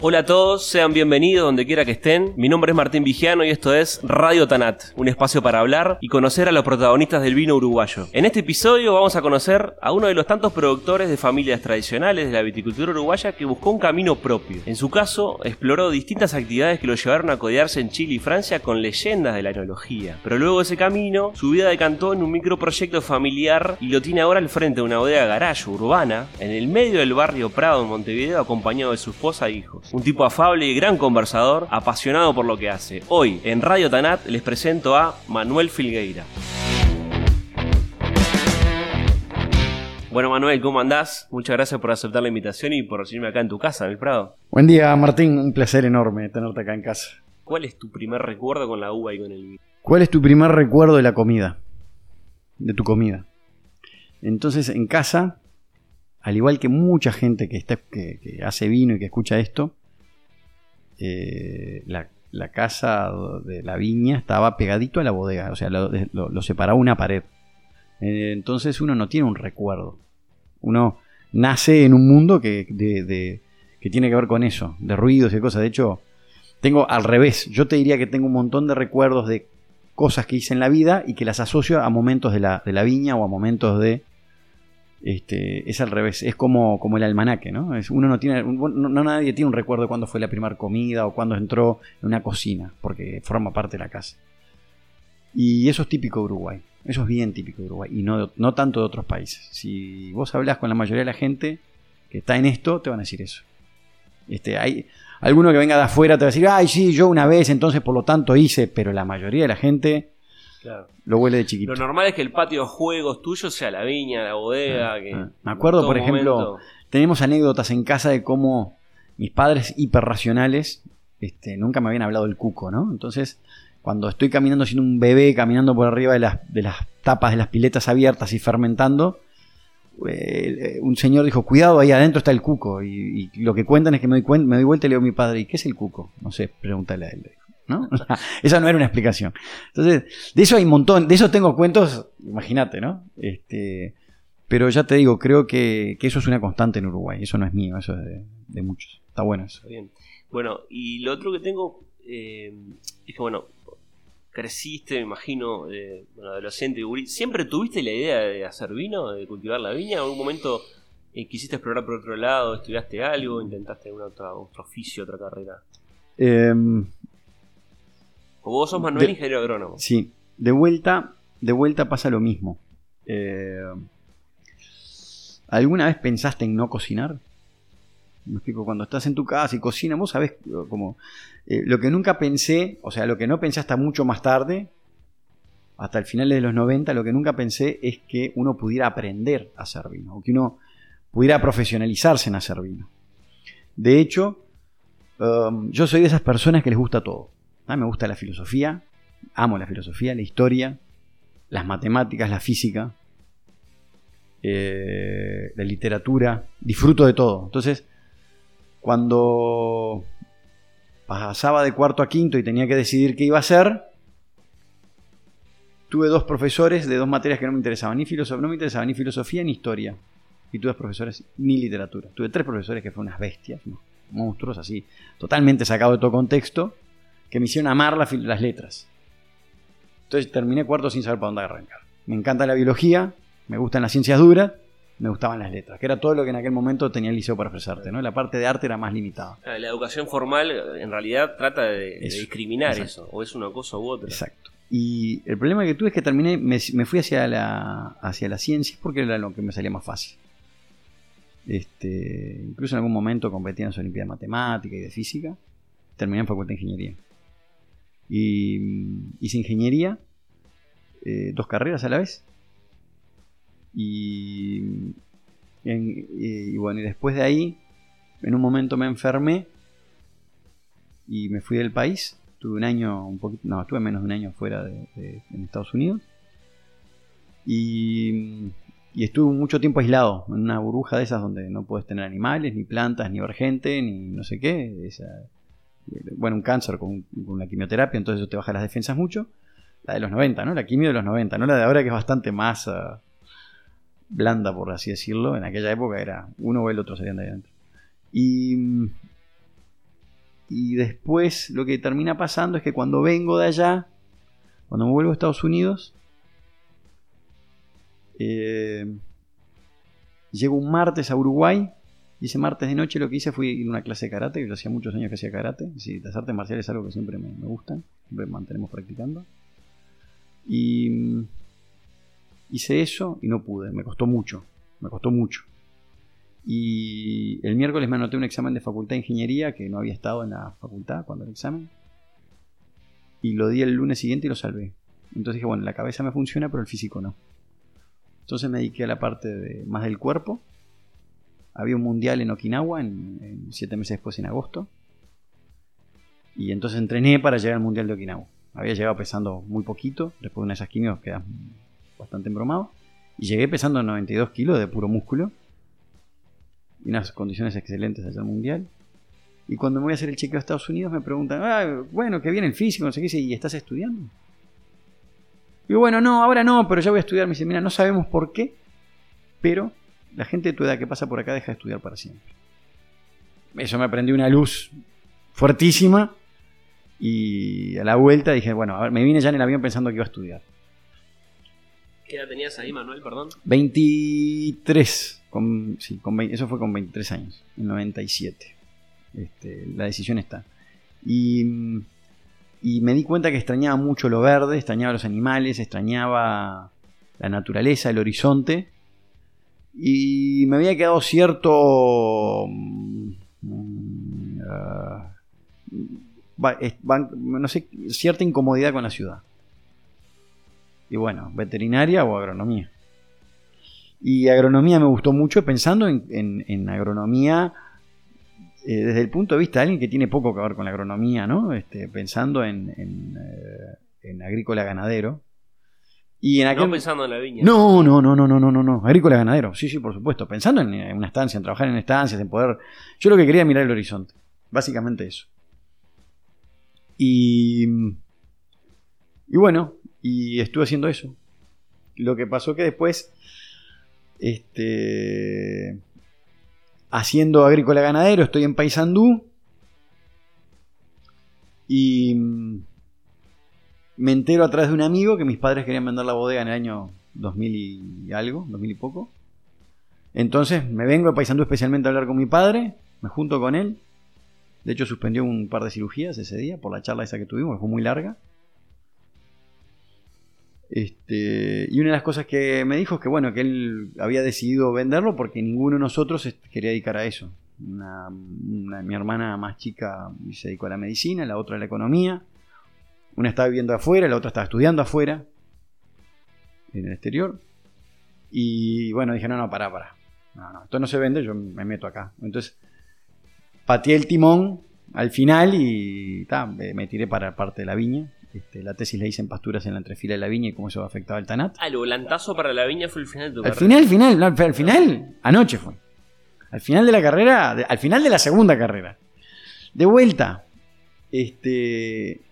Hola a todos, sean bienvenidos donde quiera que estén. Mi nombre es Martín Vigiano y esto es Radio Tanat, un espacio para hablar y conocer a los protagonistas del vino uruguayo. En este episodio vamos a conocer a uno de los tantos productores de familias tradicionales de la viticultura uruguaya que buscó un camino propio. En su caso, exploró distintas actividades que lo llevaron a codearse en Chile y Francia con leyendas de la enología. Pero luego de ese camino, su vida decantó en un microproyecto familiar y lo tiene ahora al frente de una bodega garage urbana en el medio del barrio Prado en Montevideo acompañado de su esposa e hijos. Un tipo afable y gran conversador, apasionado por lo que hace. Hoy, en Radio Tanat, les presento a Manuel Filgueira. Bueno, Manuel, ¿cómo andás? Muchas gracias por aceptar la invitación y por recibirme acá en tu casa, en el Prado. Buen día, Martín. Un placer enorme tenerte acá en casa. ¿Cuál es tu primer recuerdo con la uva y con el vino? ¿Cuál es tu primer recuerdo de la comida? De tu comida. Entonces, en casa, al igual que mucha gente que, está, que, hace vino y que escucha esto, eh, la, casa de la viña estaba pegadito a la bodega, o sea, lo, separaba una pared. Eh, entonces uno no tiene un recuerdo. Uno nace en un mundo que, que tiene que ver con eso, de ruidos y cosas. De hecho, tengo al revés. Yo te diría que tengo un montón de recuerdos de cosas que hice en la vida y que las asocio a momentos de la, de la viña o a momentos de este, es al revés, es como, como el almanaque, ¿no? Es, uno no tiene, no, nadie tiene un recuerdo de cuándo fue la primera comida o cuándo entró en una cocina, porque forma parte de la casa. Y eso es típico de Uruguay, eso es bien típico de Uruguay, y no, no tanto de otros países. Si vos hablas con la mayoría de la gente que está en esto, te van a decir eso. Este, hay alguno que venga de afuera te va a decir, ay, sí, yo una vez, entonces por lo tanto hice, pero la mayoría de la gente lo huele de chiquito. Lo normal es que el patio de juegos tuyo sea la viña, la bodega. Ah, ah. Me acuerdo, por ejemplo, tenemos anécdotas en casa de cómo mis padres hiperracionales este, nunca me habían hablado del cuco, ¿no? Entonces, cuando estoy caminando siendo un bebé, caminando por arriba de las, de las tapas de las piletas abiertas y fermentando, eh, un señor dijo, cuidado, ahí adentro está el cuco. Y, lo que cuentan es que me doy, me doy vuelta y le digo a mi padre, ¿y qué es el cuco? No sé, pregúntale a él. ¿No? Esa no era una explicación. Entonces, de eso hay un montón, de eso tengo cuentos, imagínate, ¿no? Este, pero ya te digo, creo que, eso es una constante en Uruguay, eso no es mío, eso es de, muchos. Está bueno eso. bien. Bueno, y lo otro que tengo eh, es que, bueno, creciste, me imagino, eh, bueno, adolescente, ¿siempre tuviste la idea de hacer vino, de cultivar la viña? ¿En algún momento eh, quisiste explorar por otro lado, estudiaste algo, intentaste algún otro, otro oficio, otra carrera? Eh, vos sos Manuel, ingeniero agrónomo. Sí, de vuelta, de vuelta pasa lo mismo. Eh, ¿Alguna vez pensaste en no cocinar? Me explico, cuando estás en tu casa y cocinas, vos sabés como... Eh, lo que nunca pensé, o sea, lo que no pensé hasta mucho más tarde, hasta el final de los 90, lo que nunca pensé es que uno pudiera aprender a hacer vino, o que uno pudiera profesionalizarse en hacer vino. De hecho, um, yo soy de esas personas que les gusta todo. Ah, me gusta la filosofía, amo la filosofía, la historia, las matemáticas, la física, eh, la literatura, disfruto de todo. Entonces, cuando pasaba de cuarto a quinto y tenía que decidir qué iba a hacer, tuve dos profesores de dos materias que no me interesaban, ni filosofía, no me ni filosofía ni historia. Y tuve profesores ni literatura. Tuve tres profesores que fueron unas bestias, monstruos así, totalmente sacados de todo contexto que me hicieron amar las letras. Entonces terminé cuarto sin saber para dónde arrancar. Me encanta la biología, me gustan las ciencias duras, me gustaban las letras, que era todo lo que en aquel momento tenía el liceo para ofrecerte, ¿no? La parte de arte era más limitada. La educación formal en realidad trata de, discriminar eso, o es una cosa u otra. Exacto. Y el problema que tuve es que terminé, me, fui hacia la, hacia la ciencia porque era lo que me salía más fácil. Este, incluso en algún momento competía en las Olimpiadas de Matemática y de Física. Terminé en Facultad de Ingeniería y hice ingeniería, eh, dos carreras a la vez. Y, y, bueno, y después de ahí, en un momento me enfermé y me fui del país. Tuve un año, un poquito, no, estuve menos de un año fuera de, en Estados Unidos. Y, y, estuve mucho tiempo aislado, en una burbuja de esas donde no puedes tener animales, ni plantas, ni ver gente, ni no sé qué. Esa, bueno, un cáncer con, la quimioterapia, entonces eso te baja las defensas mucho. La de los 90, ¿no? La quimio de los 90, no la de ahora que es bastante más ah, blanda, por así decirlo. En aquella época era uno o el otro salían de adentro. Y, y después lo que termina pasando es que cuando vengo de allá, cuando me vuelvo a Estados Unidos, eh, llego un martes a Uruguay y martes de noche lo que hice fue ir a una clase de karate, yo hacía muchos años que hacía karate. Sí, las artes marciales es algo que siempre me, me gustan, siempre mantenemos practicando. Y mm, hice eso y no pude, me costó mucho, me costó mucho. Y el miércoles me anoté un examen de facultad de ingeniería que no había estado en la facultad cuando el examen. Y lo di el lunes siguiente y lo salvé. Entonces dije, bueno, la cabeza me funciona, pero el físico no. Entonces me dediqué a la parte de, más del cuerpo. Había un mundial en Okinawa, en, siete meses después en agosto. Y entonces entrené para llegar al mundial de Okinawa. Había llegado pesando muy poquito, después de una de esas quimios quedas bastante embromado. Y llegué pesando 92 kilos de puro músculo. Y unas condiciones excelentes allá al mundial. Y cuando me voy a hacer el chequeo a Estados Unidos me preguntan, ah, bueno, que viene el físico, no sé qué, y estás estudiando. Y bueno, no, ahora no, pero ya voy a estudiar. Me dice, mira, no sabemos por qué, pero la gente de tu edad que pasa por acá deja de estudiar para siempre. Eso me prendió una luz fuertísima. Y a la vuelta dije, bueno, a ver, me vine ya en el avión pensando que iba a estudiar. ¿Qué edad tenías ahí, Manuel, perdón? 23. Con, sí, con eso fue con 23 años, en 97. Este, la decisión está. Y y me di cuenta que extrañaba mucho lo verde, extrañaba los animales, extrañaba la naturaleza, el horizonte. Y me había quedado cierto... Mm, no sé, cierta incomodidad con la ciudad. Y bueno, veterinaria o agronomía. Y agronomía me gustó mucho pensando en, en agronomía eh, desde el punto de vista de alguien que tiene poco que ver con la agronomía, ¿no? Este, pensando en, eh, agrícola ganadero. Y en No pensando en la viña. No, no, no, no, no, no, no, Agrícola ganadero. Sí, sí, por supuesto. Pensando en, una estancia, en trabajar en estancias, en poder. Yo lo que quería era mirar el horizonte. Básicamente eso. Y. Y bueno, y estuve haciendo eso. Lo que pasó que después. Este haciendo agrícola ganadero, estoy en Paysandú. Y me entero a través de un amigo que mis padres querían vender la bodega en el año 2000 y algo, 2000 y poco. Entonces me vengo a Paysandú especialmente a hablar con mi padre, me junto con él. De hecho suspendió un par de cirugías ese día por la charla esa que tuvimos, que fue muy larga. Este, y una de las cosas que me dijo es que bueno, que él había decidido venderlo porque ninguno de nosotros quería dedicar a eso. mi hermana más chica se dedicó a la medicina, la otra a la economía. Una estaba viviendo afuera, la otra estaba estudiando afuera, en el exterior. Y bueno, dije, no, no, pará, pará. No, no, esto no se vende, yo me meto acá. Entonces, pateé el timón al final y me tiré para parte de la viña. Este, la tesis la hice en pasturas en la entrefila de la viña y cómo eso afectaba al TANAT. Ah, el volantazo para la viña fue el final de tu Al final, final, al final, anoche fue. Al final de la carrera, al final de la segunda carrera. De vuelta, este.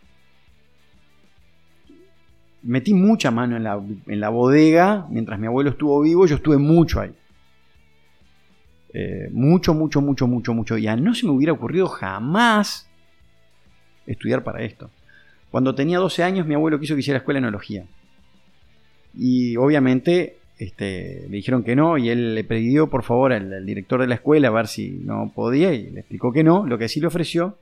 Metí mucha mano en la, en la bodega. Mientras mi abuelo estuvo vivo, yo estuve mucho ahí. Eh, mucho, mucho, mucho, mucho, mucho. Ya no se me hubiera ocurrido jamás estudiar para esto. Cuando tenía 12 años, mi abuelo quiso que hiciera escuela de enología. Y obviamente este, le dijeron que no, y él le pidió por favor al, director de la escuela a ver si no podía, y le explicó que no. Lo que sí le ofreció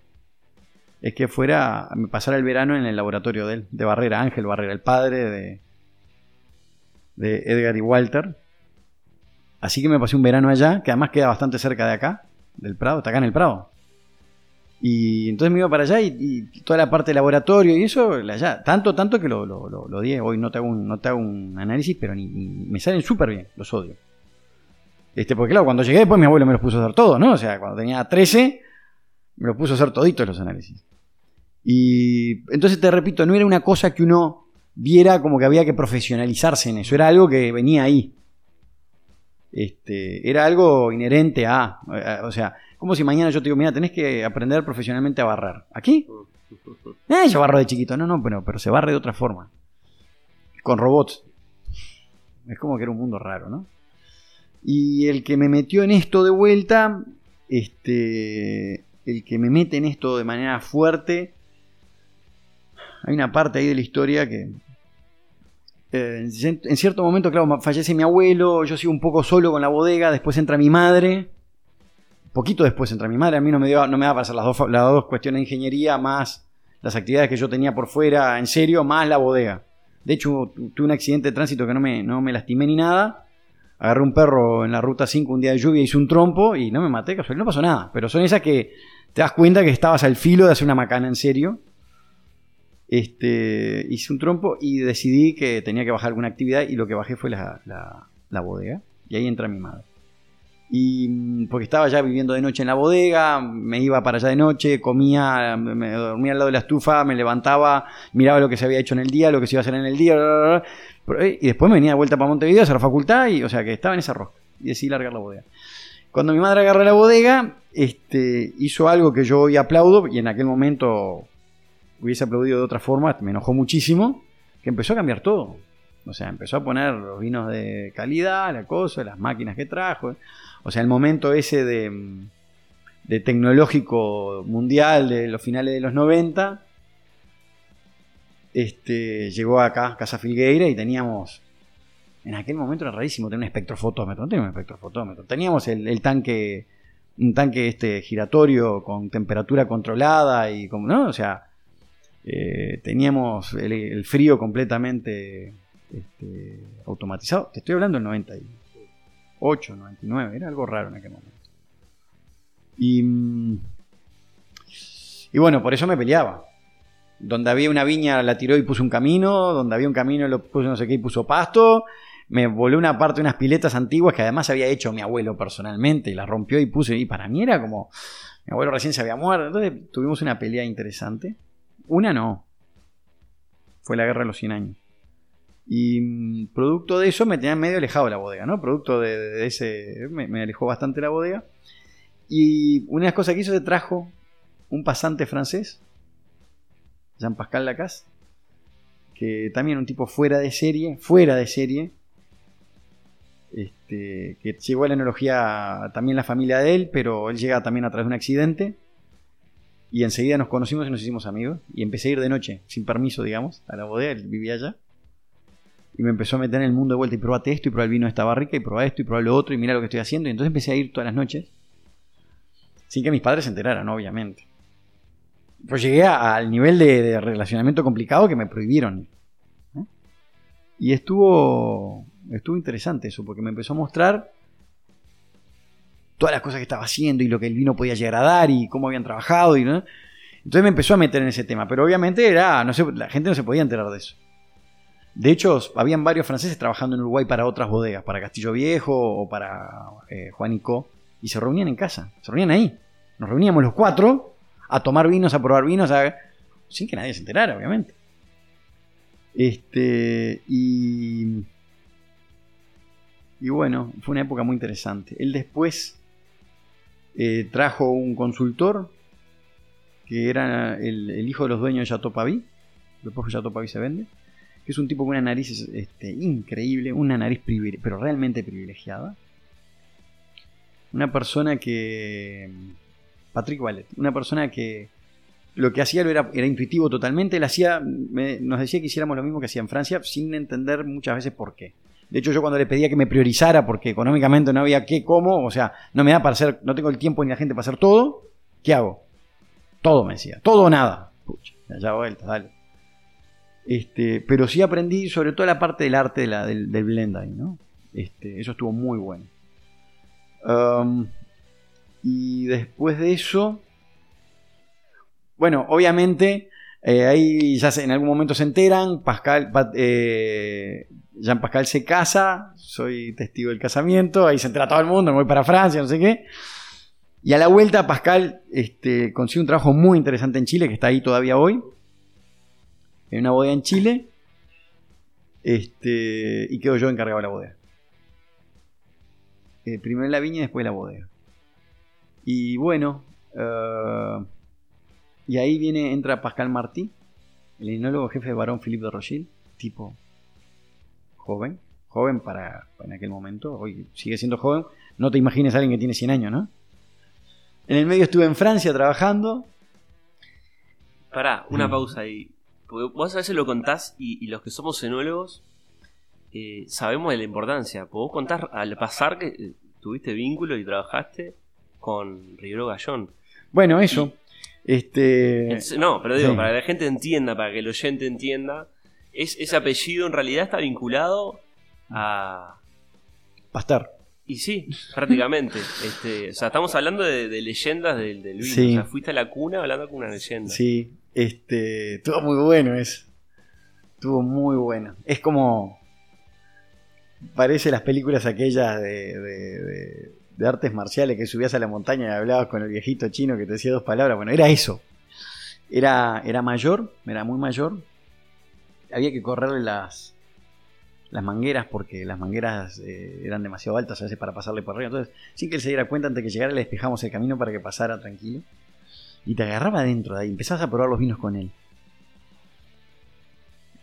es que fuera a pasar el verano en el laboratorio de él, de Barrera, Ángel Barrera, el padre de, de Edgar y Walter. Así que me pasé un verano allá, que además queda bastante cerca de acá, del Prado, está acá en el Prado. Y entonces me iba para allá y, toda la parte de laboratorio y eso, allá, tanto, tanto que lo, lo, di. Hoy no te hago un, no te hago un análisis, pero ni, me salen súper bien, los odio. Este, porque claro, cuando llegué después mi abuelo me los puso a hacer todo, ¿no? O sea, cuando tenía 13, me los puso a hacer toditos los análisis. Y entonces te repito, no era una cosa que uno viera como que había que profesionalizarse en eso, era algo que venía ahí. Este, era algo inherente a, o sea, como si mañana yo te digo, mira, tenés que aprender profesionalmente a barrer. ¿Aquí? Eh, yo barro de chiquito. No, no, pero, pero se barre de otra forma. Con robots. Es como que era un mundo raro, ¿no? Y el que me metió en esto de vuelta, este, el que me mete en esto de manera fuerte. Hay una parte ahí de la historia que. eh, en cierto momento, claro, fallece mi abuelo, yo sigo un poco solo con la bodega, después entra mi madre. Poquito después entra mi madre, a mí no me, dio, no me da para hacer las dos, las dos cuestiones de ingeniería, más las actividades que yo tenía por fuera, en serio, más la bodega. De hecho, tuve un accidente de tránsito que no me, no me lastimé ni nada. Agarré un perro en la ruta 5 un día de lluvia, hice un trompo y no me maté, no pasó nada. Pero son esas que te das cuenta que estabas al filo de hacer una macana en serio. Este, hice un trompo y decidí que tenía que bajar alguna actividad y lo que bajé fue la, bodega. Y ahí entra mi madre. Y mm, porque estaba ya viviendo de noche en la bodega, me iba para allá de noche, comía, me dormía al lado de la estufa, me levantaba, miraba lo que se había hecho en el día, lo que se iba a hacer en el día, y después me venía de vuelta para Montevideo a hacer la facultad, y, o sea que estaba en esa rosca, y decidí largar la bodega. Cuando mi madre agarró la bodega, este, hizo algo que yo hoy aplaudo, y en aquel momento hubiese aplaudido de otra forma, me enojó muchísimo, que empezó a cambiar todo. O sea, empezó a poner los vinos de calidad, la cosa, las máquinas que trajo. O sea, el momento ese de, de tecnológico mundial de los finales de los 90, este, llegó acá, Casa Filgueira, y teníamos, en aquel momento era rarísimo tener un espectrofotómetro, no teníamos un espectrofotómetro, teníamos el, el tanque, un tanque este giratorio con temperatura controlada y como, ¿no? O sea, eh, teníamos el, frío completamente este, automatizado. Te estoy hablando del 98, 99, era algo raro en aquel momento. Y, y bueno, por eso me peleaba. Donde había una viña la tiró y puso un camino, donde había un camino lo puso no sé qué y puso pasto. Me voló una parte de unas piletas antiguas que además había hecho mi abuelo personalmente y las rompió y puso. Y para mí era como. Mi abuelo recién se había muerto. Entonces tuvimos una pelea interesante. Una no. Fue la guerra de los 100 años. Y mm, producto de eso me tenía medio alejado la bodega, ¿no? Producto de, ese. Me, me, alejó bastante la bodega. Y una de las cosas que hizo se trajo un pasante francés, Jean-Pascal Lacasse, que también un tipo fuera de serie, fuera de serie, este, que llegó a la enología también la familia de él, pero él llega también a través de un accidente. Y enseguida nos conocimos y nos hicimos amigos. Y empecé a ir de noche, sin permiso, digamos, a la bodega, él vivía allá. Y me empezó a meter en el mundo de vuelta y probate esto, y probá el vino de esta barrica, y probá esto, y probá lo otro, y mira lo que estoy haciendo. Y entonces empecé a ir todas las noches, sin que mis padres se enteraran, obviamente. Pues llegué al nivel de, de, relacionamiento complicado que me prohibieron. Y estuvo, estuvo interesante eso, porque me empezó a mostrar todas las cosas que estaba haciendo y lo que el vino podía llegar a dar y cómo habían trabajado. Y. Entonces me empezó a meter en ese tema, pero obviamente era, no sé, la gente no se podía enterar de eso. De hecho, habían varios franceses trabajando en Uruguay para otras bodegas, para Castillo Viejo o para eh, Juanico, y se reunían en casa, se reunían ahí. Nos reuníamos los cuatro a tomar vinos, a probar vinos, a... sin que nadie se enterara, obviamente. Este, y. Y bueno, fue una época muy interesante. Él después eh, trajo un consultor que era el, hijo de los dueños de Chateau Pavis. Después que Chateau se vende que es un tipo con una nariz este, increíble, una nariz pero realmente privilegiada. Una persona que... Patrick Wallet, una persona que lo que hacía era, era intuitivo totalmente, él hacía, nos decía que hiciéramos lo mismo que hacía en Francia, sin entender muchas veces por qué. De hecho, yo cuando le pedía que me priorizara, porque económicamente no había qué, cómo, o sea, no me da para hacer, no tengo el tiempo ni la gente para hacer todo, ¿qué hago? Todo me decía, todo o nada. Pucha, ya vuelta, dale. Este, pero sí aprendí sobre todo la parte del arte de la, del, del blending, ¿no? Este, eso estuvo muy bueno. Y después de eso, bueno, obviamente eh, ahí ya en algún momento se enteran, Pascal, eh, Jean Pascal se casa, soy testigo del casamiento, ahí se entera todo el mundo, me voy para Francia, no sé qué. Y a la vuelta Pascal este, consigue un trabajo muy interesante en Chile, que está ahí todavía hoy, en una bodega en Chile, este, y quedo yo encargado de la bodega. Eh, primero la viña y después la bodega. Y bueno, uh, y ahí viene, entra Pascal Martí, el enólogo jefe de Barón Philippe de Rochelle, tipo joven, joven para en aquel momento, hoy sigue siendo joven, no te imagines a alguien que tiene 100 años, ¿no? En el medio estuve en Francia trabajando. Pará, una Mm. pausa ahí. Porque vos a veces lo contás y, y los que somos enólogos eh, sabemos de la importancia. Porque vos contás al pasar que eh, tuviste vínculo y trabajaste con Rivero Gallón. Bueno, eso. Este. No, pero digo, sí. para que la gente entienda, para que el oyente entienda, es, ese apellido en realidad está vinculado a... Pastor. Y sí, prácticamente. este, o sea, estamos hablando de, de leyendas del, del vino. Sí. O sea, fuiste a la cuna hablando con una leyenda. Sí, este. Estuvo muy bueno eso. Estuvo muy bueno. Es como. Parece las películas aquellas de, de- de- de artes marciales que subías a la montaña y hablabas con el viejito chino que te decía dos palabras. Bueno, era eso. Era, era mayor, era muy mayor. Había que correrle las, las mangueras porque las mangueras eh, eran demasiado altas a veces para pasarle por arriba. Entonces, sin que él se diera cuenta, antes de que llegara, le despejamos el camino para que pasara tranquilo. Y te agarraba adentro de ahí, empezás a probar los vinos con él.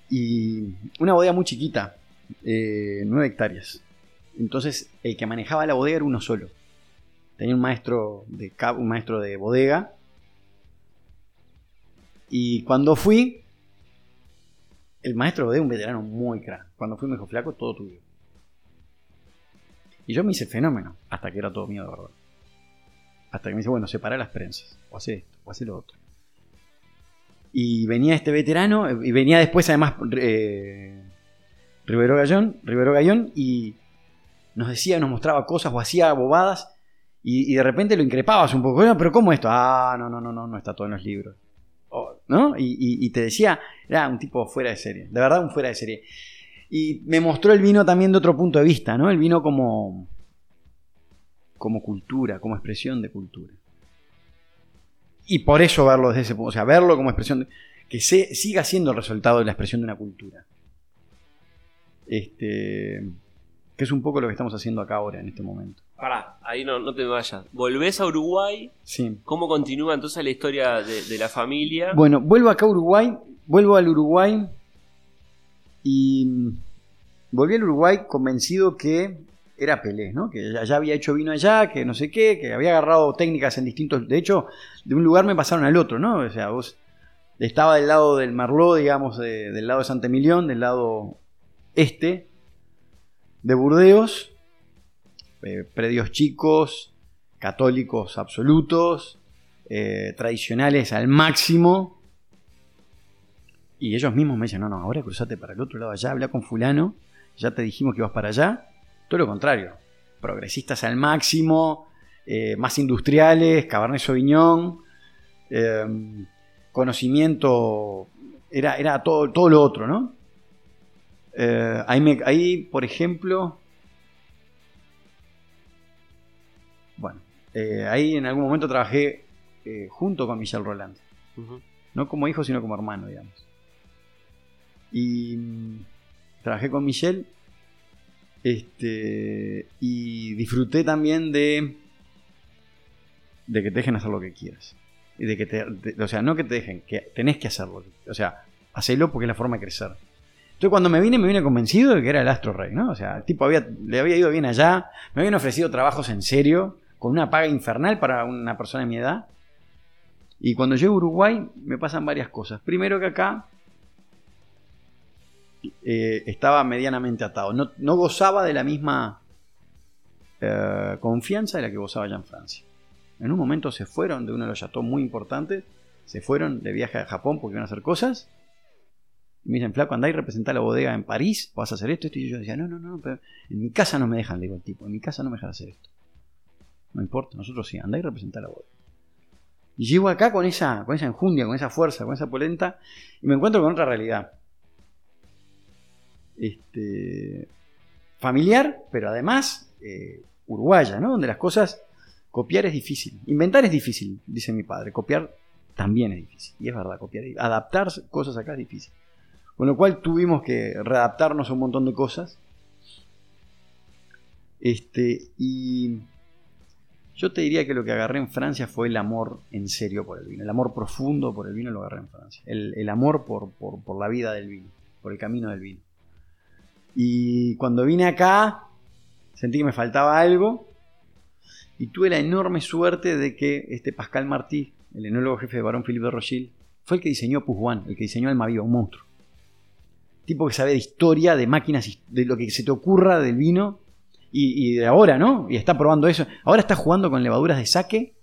Y una bodega muy chiquita, eh, 9 hectáreas. Entonces, el que manejaba la bodega era uno solo. Tenía un maestro de, un maestro de bodega. Y cuando fui, el maestro de bodega, un veterano muy crack. Cuando fui me dijo, flaco, todo tuyo. Y yo me hice fenómeno, hasta que era todo mío de verdad. Hasta que me dice, bueno, separa las prensas, o hace esto, o hace lo otro. Y venía este veterano, eh, y venía después además eh, Rivero Gallón, Rivero Gallón, y nos decía, nos mostraba cosas o hacía bobadas, y, de repente lo increpabas un poco, "No, pero ¿cómo esto? Ah, no, no, no, no, no está todo en los libros. O- ¿No? Y te decía, era un tipo fuera de serie, de verdad un fuera de serie. Y me mostró el vino también de otro punto de vista, ¿no? El vino como, como cultura, como expresión de cultura. Y por eso verlo desde ese punto, o sea, verlo como expresión de, que se, siga siendo el resultado de la expresión de una cultura. Este, que es un poco lo que estamos haciendo acá ahora, en este momento. Pará, ahí no, no te vayas. Volvés a Uruguay. Sí. ¿Cómo continúa entonces la historia de, de la familia? Bueno, vuelvo acá a Uruguay, vuelvo al Uruguay y mm, volví al Uruguay convencido que era Pelé, ¿no? Que ya, ya había hecho vino allá, que no sé qué, que había agarrado técnicas en distintos... De hecho, de un lugar me pasaron al otro, ¿no? O sea, vos estaba del lado del Merlot, digamos, de- del lado de Santa Emilión, del lado este de Burdeos, eh, predios chicos, católicos absolutos, eh, tradicionales al máximo. Y ellos mismos me dicen, no, no, ahora cruzate para el otro lado allá, habla con fulano, ya te dijimos que ibas para allá. Todo lo contrario, progresistas al máximo, eh, más industriales, Cabernet Sauvignon, conocimiento, era, era todo, todo lo otro, ¿no? Eh, ahí, me- ahí, por ejemplo, bueno, eh, ahí en algún momento trabajé eh, junto con Michel Roland. No como hijo, sino como hermano, digamos. Y mm, trabajé con Michelle. Este. Y disfruté también de. De que te dejen hacer lo que quieras. Y de que te. de- o sea, no que te dejen, que tenés que hacerlo. O sea, hacelo porque es la forma de crecer. Entonces cuando me vine, me vine convencido de que era el astro rey, ¿no? O sea, el tipo había, le había ido bien allá, me habían ofrecido trabajos en serio, con una paga infernal para una persona de mi edad. Y cuando llego a Uruguay me pasan varias cosas. Primero que acá eh, estaba medianamente atado. No, no gozaba de la misma eh, confianza de la que gozaba allá en Francia. En un momento se fueron de uno de los chateaux muy importantes. Se fueron de viaje a Japón porque iban a hacer cosas. Y me dicen, flaco, andá y representá la bodega en París. Vas a hacer esto, esto. Y yo decía, no, no, no. Pero en mi casa no me dejan, le digo al tipo. En mi casa no me dejan hacer esto. No importa, nosotros sí. Andá y representá la bodega. Y llego acá con esa, con esa enjundia, con esa fuerza, con esa polenta, y me encuentro con otra realidad. Este, familiar, pero además eh, uruguaya, ¿no? Donde las cosas, copiar es difícil. Inventar es difícil, dice mi padre. Copiar también es difícil. Y es verdad, copiar. Adaptar cosas acá es difícil. Con lo cual tuvimos que readaptarnos a un montón de cosas. Este, y yo te diría que lo que agarré en Francia fue el amor en serio por el vino. El amor profundo por el vino lo agarré en Francia. El, el amor por, por- por la vida del vino, por el camino del vino. Y cuando vine acá, sentí que me faltaba algo. Y tuve la enorme suerte de que este Pascal Martí, el enólogo jefe de Barón Philippe de Rochille, fue el que diseñó Puzwan, el que diseñó Almaviva, un monstruo. Tipo que sabe de historia, de máquinas, de lo que se te ocurra del vino. Y, de ahora, ¿no? Y está probando eso. Ahora está jugando con levaduras de saque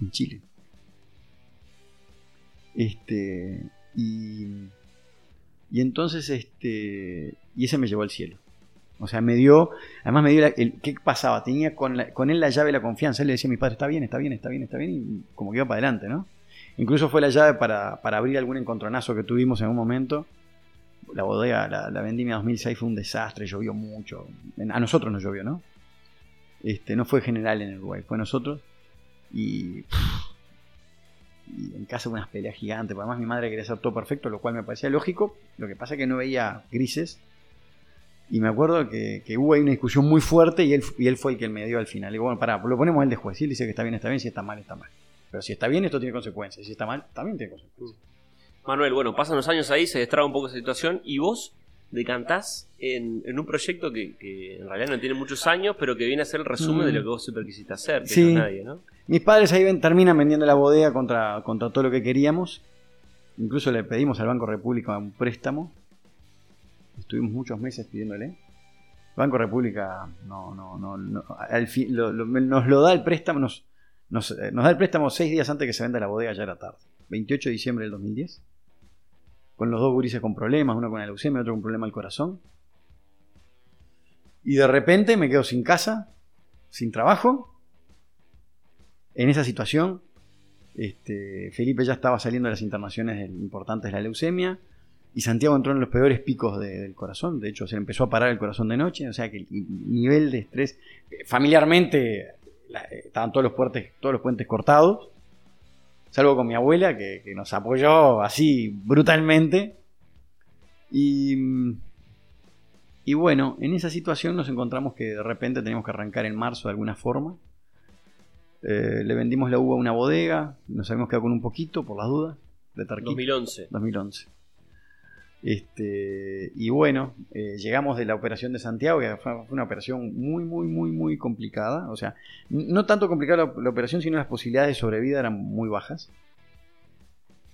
en Chile. Este. Y. Y entonces, este. Y ese me llevó al cielo. O sea, me dio. Además, me dio. el, ¿Qué pasaba? Tenía con, con él la llave de la confianza. Él le decía a mi padre: está bien, está bien, está bien, está bien. Y como que iba para adelante, ¿no? Incluso fue la llave para, para abrir algún encontronazo que tuvimos en un momento. La bodega, la, la vendimia 2006 fue un desastre, llovió mucho. A nosotros nos llovió, ¿no? Este, no fue general en Uruguay, fue nosotros. Y, en casa unas peleas gigantes. Además, mi madre quería hacer todo perfecto, lo cual me parecía lógico. Lo que pasa es que no veía grises. Y me acuerdo que, hubo ahí una discusión muy fuerte y él, y él fue el que me dio al final. Y bueno, pará, lo ponemos él de juez. Si él dice que está bien, está bien. Si está mal, está mal. Pero si está bien, esto tiene consecuencias. Si está mal, también tiene consecuencias. Manuel, bueno, pasan los años ahí, se destraba un poco esa situación y vos decantás en, en un proyecto que, que en realidad no tiene muchos años, pero que viene a ser el resumen Mm. de lo que vos siempre quisiste hacer, que Sí. no nadie, ¿no? Mis padres ahí ven- terminan vendiendo la bodega contra, contra todo lo que queríamos. Incluso le pedimos al Banco República un préstamo. Estuvimos muchos meses pidiéndole. El Banco República no, no, no, no- al fin- lo- lo- nos lo da el préstamo, nos, nos, eh, nos da el préstamo seis días antes que se venda la bodega, ya era tarde. 28 de diciembre del 2010. Con los dos gurises con problemas, uno con la leucemia, otro con problema al corazón. Y de repente me quedo sin casa, sin trabajo, en esa situación, este, Felipe ya estaba saliendo de las internaciones importantes de la leucemia y Santiago entró en los peores picos de- del corazón. De hecho, se le empezó a parar el corazón de noche. O sea que el nivel de estrés, eh, familiarmente, eh, estaban todos los, puentes, todos los puentes cortados. Salvo con mi abuela, que, que nos apoyó así brutalmente. Y, y bueno, en esa situación nos encontramos que de repente teníamos que arrancar en marzo de alguna forma. Eh, le vendimos la uva a una bodega, nos habíamos quedado con un poquito por las dudas de Tarquito. 2011. 2011. Este, y bueno, eh, llegamos de la operación de Santiago, que fue, una operación muy, muy, muy, muy complicada. O sea, no tanto complicada la, operación, sino las posibilidades de sobrevida eran muy bajas.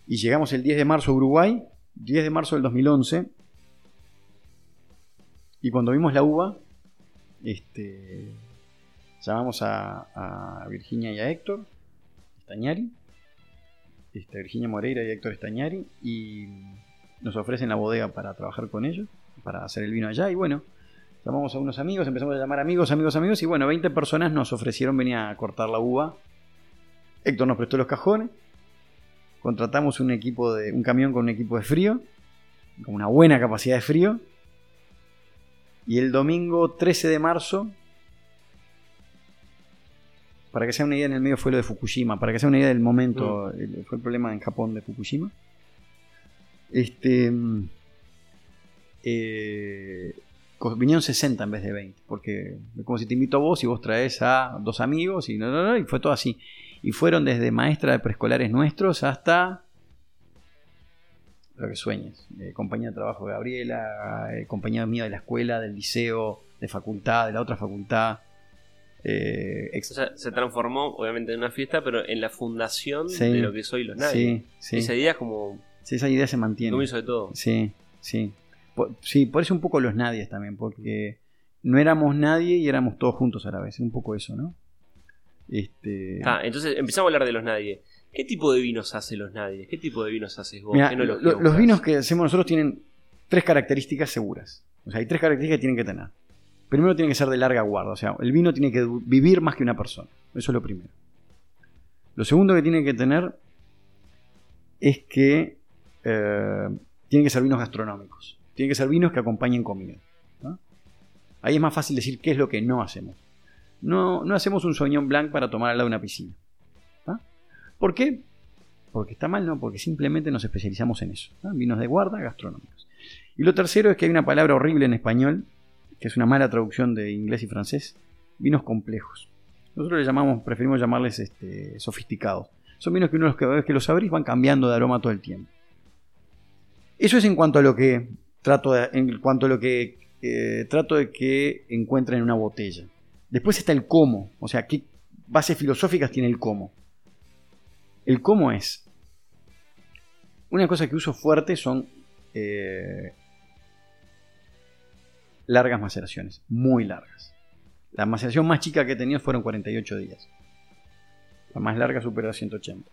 Y llegamos el 10 de marzo a Uruguay, 10 de marzo del 2011. Y cuando vimos la uva, este, llamamos a, a Virginia y a Héctor Estañari, este, Virginia Moreira y Héctor Estañari, y nos ofrecen la bodega para trabajar con ellos, para hacer el vino allá, y bueno, llamamos a unos amigos, empezamos a llamar amigos, amigos, amigos, y bueno, 20 personas nos ofrecieron venir a cortar la uva. Héctor nos prestó los cajones, contratamos un equipo de, un camión con un equipo de frío, con una buena capacidad de frío, y el domingo 13 de marzo, para que sea una idea, en el medio fue lo de Fukushima, para que sea una idea del momento, el- fue el problema en Japón de Fukushima. Este. mm, eh, vinieron 60 en vez de 20, porque es como si te invito a vos y vos traes a dos amigos y no, no, no, y fue todo así. Y fueron desde maestra de preescolares nuestros hasta lo que sueñes. Eh, compañía de trabajo de Gabriela, eh, compañía mía de la escuela, del liceo, de facultad, de la otra facultad. eh, ex- O sea, se transformó, obviamente, en una fiesta, pero en la fundación Sí. de lo que soy los nadie. sí, sí, Esa idea es como sí, esa idea se mantiene. comienzo de todo. Sí, sí. Por, sí, por eso un poco los nadies también, porque no éramos nadie y éramos todos juntos a la vez. Un poco eso, ¿no? Este, Ah, entonces empezamos a hablar de los nadie. ¿Qué tipo de vinos hace los nadie? ¿Qué tipo de vinos haces vos? mira, ¿Qué lo- enología los vinos que hacemos nosotros tienen tres características seguras. O sea, hay tres características que tienen que tener. Primero tiene que ser de larga guarda, o sea, el vino tiene que vivir más que una persona. Eso es lo primero. Lo segundo que tiene que tener es que eh, tienen que ser vinos gastronómicos. Tienen que ser vinos que acompañen comida. ¿no? Ahí es más fácil decir qué es lo que no hacemos. No, no hacemos un soñón blanc para tomar al lado de una piscina. ¿ah? ¿Por qué? Porque está mal, no, porque simplemente nos especializamos en eso. Vinos de guarda gastronómicos. Y lo tercero es que hay una palabra horrible en español, que es una mala traducción de inglés y francés, vinos complejos. Nosotros le llamamos, preferimos llamarles este, sofisticados. Son vinos que uno los que, que los abrís van cambiando de aroma todo el tiempo. Eso es en cuanto a lo que trato de, en cuanto a lo que eh, trato de que encuentren en una botella. Después está el cómo, o sea, qué, bases filosóficas tiene el cómo. El cómo es. Una cosa que uso fuerte son eh, largas maceraciones, muy largas. La maceración más chica que he tenido fueron 48 días. La más larga supera 180.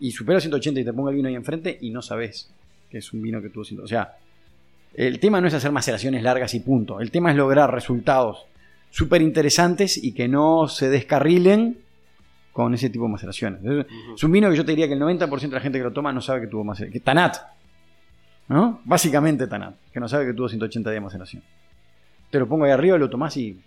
Y supera 180 y te pongo el vino ahí enfrente y no sabes que es un vino que tuvo 180. O sea, el tema no es hacer maceraciones largas y punto. El tema es lograr resultados súper interesantes y que no se descarrilen con ese tipo de maceraciones. Es un vino que yo te diría que el 90% de la gente que lo toma no sabe que tuvo maceración. Que Tanat. ¿No? Básicamente Tanat. Que no sabe que tuvo 180 días de maceración. Te lo pongo ahí arriba, lo tomás y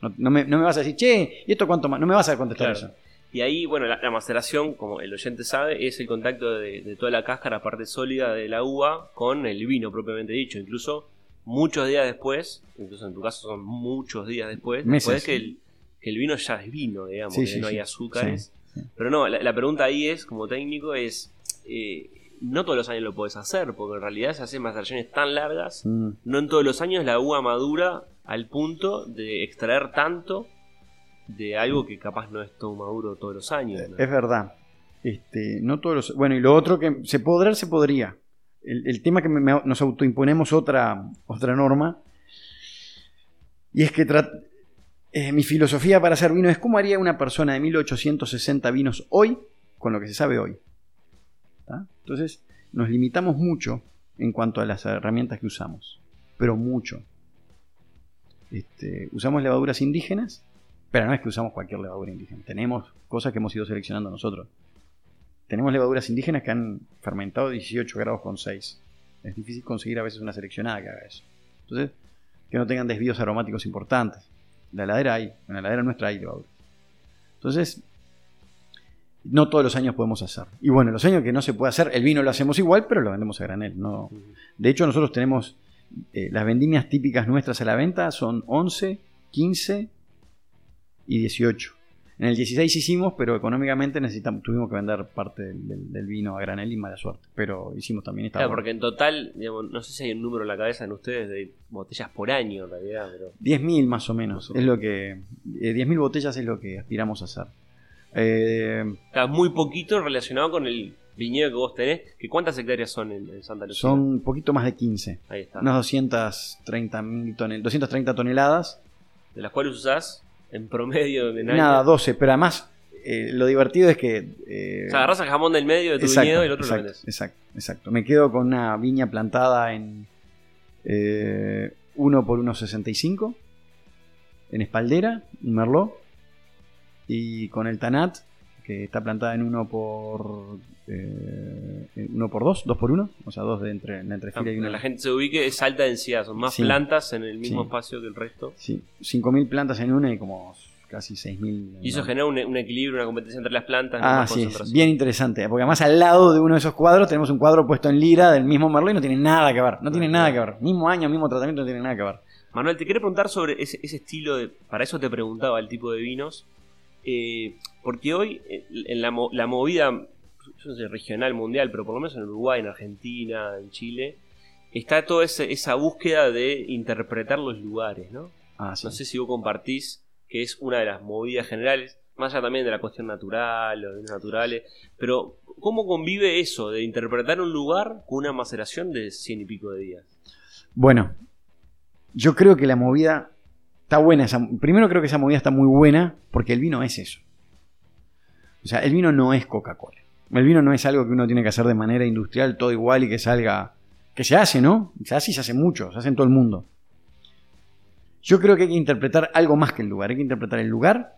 no, me, vas a decir, che, ¿y esto cuánto más? No me vas a contestar eso. Y ahí, bueno, la, maceración, como el oyente sabe, es el contacto de, toda la cáscara, parte sólida de la uva, con el vino propiamente dicho. Incluso muchos días después, incluso en tu caso son muchos días después, después que el, que el vino ya es vino, digamos, que no hay azúcares. Pero no, la, pregunta ahí es, como técnico, es... Eh, no todos los años lo puedes hacer, porque en realidad se hacen maceraciones tan largas, mm. no en todos los años la uva madura al punto de extraer tanto de algo que capaz no es todo maduro todos los años. Es verdad. Este, no todos bueno, y lo otro que se podrá, se podría. El, tema que nos autoimponemos otra, otra norma, y es que eh, mi filosofía para hacer vino es cómo haría una persona de 1860 vinos hoy con lo que se sabe hoy. Entonces, nos limitamos mucho en cuanto a las herramientas que usamos, pero mucho. Este, usamos levaduras indígenas, pero no es que usamos cualquier levadura indígena. Tenemos cosas que hemos ido seleccionando nosotros. Tenemos levaduras indígenas que han fermentado 18 grados con 6. Es difícil conseguir a veces una seleccionada que haga eso. Entonces, que no tengan desvíos aromáticos importantes. La heladera hay, en la heladera nuestra hay levaduras. Entonces, no todos los años podemos hacer. Y bueno, los años que no se puede hacer, el vino lo hacemos igual, pero lo vendemos a granel. No. De hecho, nosotros tenemos eh, las vendimias típicas nuestras a la venta son 11, 15 y 18. En el 16 hicimos, pero económicamente necesitamos, tuvimos que vender parte del, vino a granel y mala suerte. Pero hicimos también esta. Claro, porque en total, no sé si hay un número en la cabeza en ustedes de botellas por año en realidad. Pero... 10.000 más o menos. Es lo que. Eh, 10.000 botellas es lo que aspiramos a hacer. Eh, muy poquito relacionado con el viñedo que vos tenés. Que ¿Cuántas hectáreas son en, Santa Lucía? Son un poquito más de 15. Ahí está. Unas 230, 230 toneladas. De las cuales usás en promedio de Nada, 12, pero además eh, lo divertido es que. Eh, o sea, agarras el jamón del medio de tu viñedo y el otro exacto, lo vendes. Exacto, exacto. Me quedo con una viña plantada en 1 eh, por 1,65 en espaldera, un merlot. Y con el Tanat, que está plantada en 1 por eh, uno por dos, dos por uno, o sea, dos de entre, en entre fila y. La gente se ubique, es alta densidad, son más plantas en el mismo espacio que el resto. Sí, 5.000 plantas en una y como casi 6.000. Y eso genera un, equilibrio, una competencia entre las plantas. Ah, sí, bien interesante, porque además al lado de uno de esos cuadros tenemos un cuadro puesto en lira del mismo Merlot y no tiene nada que ver, no tiene nada que ver, mismo año, mismo tratamiento, no tiene nada que ver. Manuel, te quería preguntar sobre ese, estilo de, para eso te preguntaba el tipo de vinos, eh, porque hoy eh, en la, la movida yo no sé, regional, mundial, pero por lo menos en Uruguay, en Argentina, en Chile, está toda esa búsqueda de interpretar los lugares, ¿no? Ah, no sé si vos compartís que es una de las movidas generales, más allá también de la cuestión natural, los bienes naturales, pero ¿cómo convive eso de interpretar un lugar con una maceración de cien y pico de días? Bueno, yo creo que la movida está buena. primero creo que esa movida está muy buena porque el vino es eso. O sea, el vino no es Coca-Cola. El vino no es algo que uno tiene que hacer de manera industrial, todo igual y que salga. Que se hace, ¿no? Se hace y se hace mucho, se hace en todo el mundo. Yo creo que hay que interpretar algo más que el lugar. Hay que interpretar el lugar,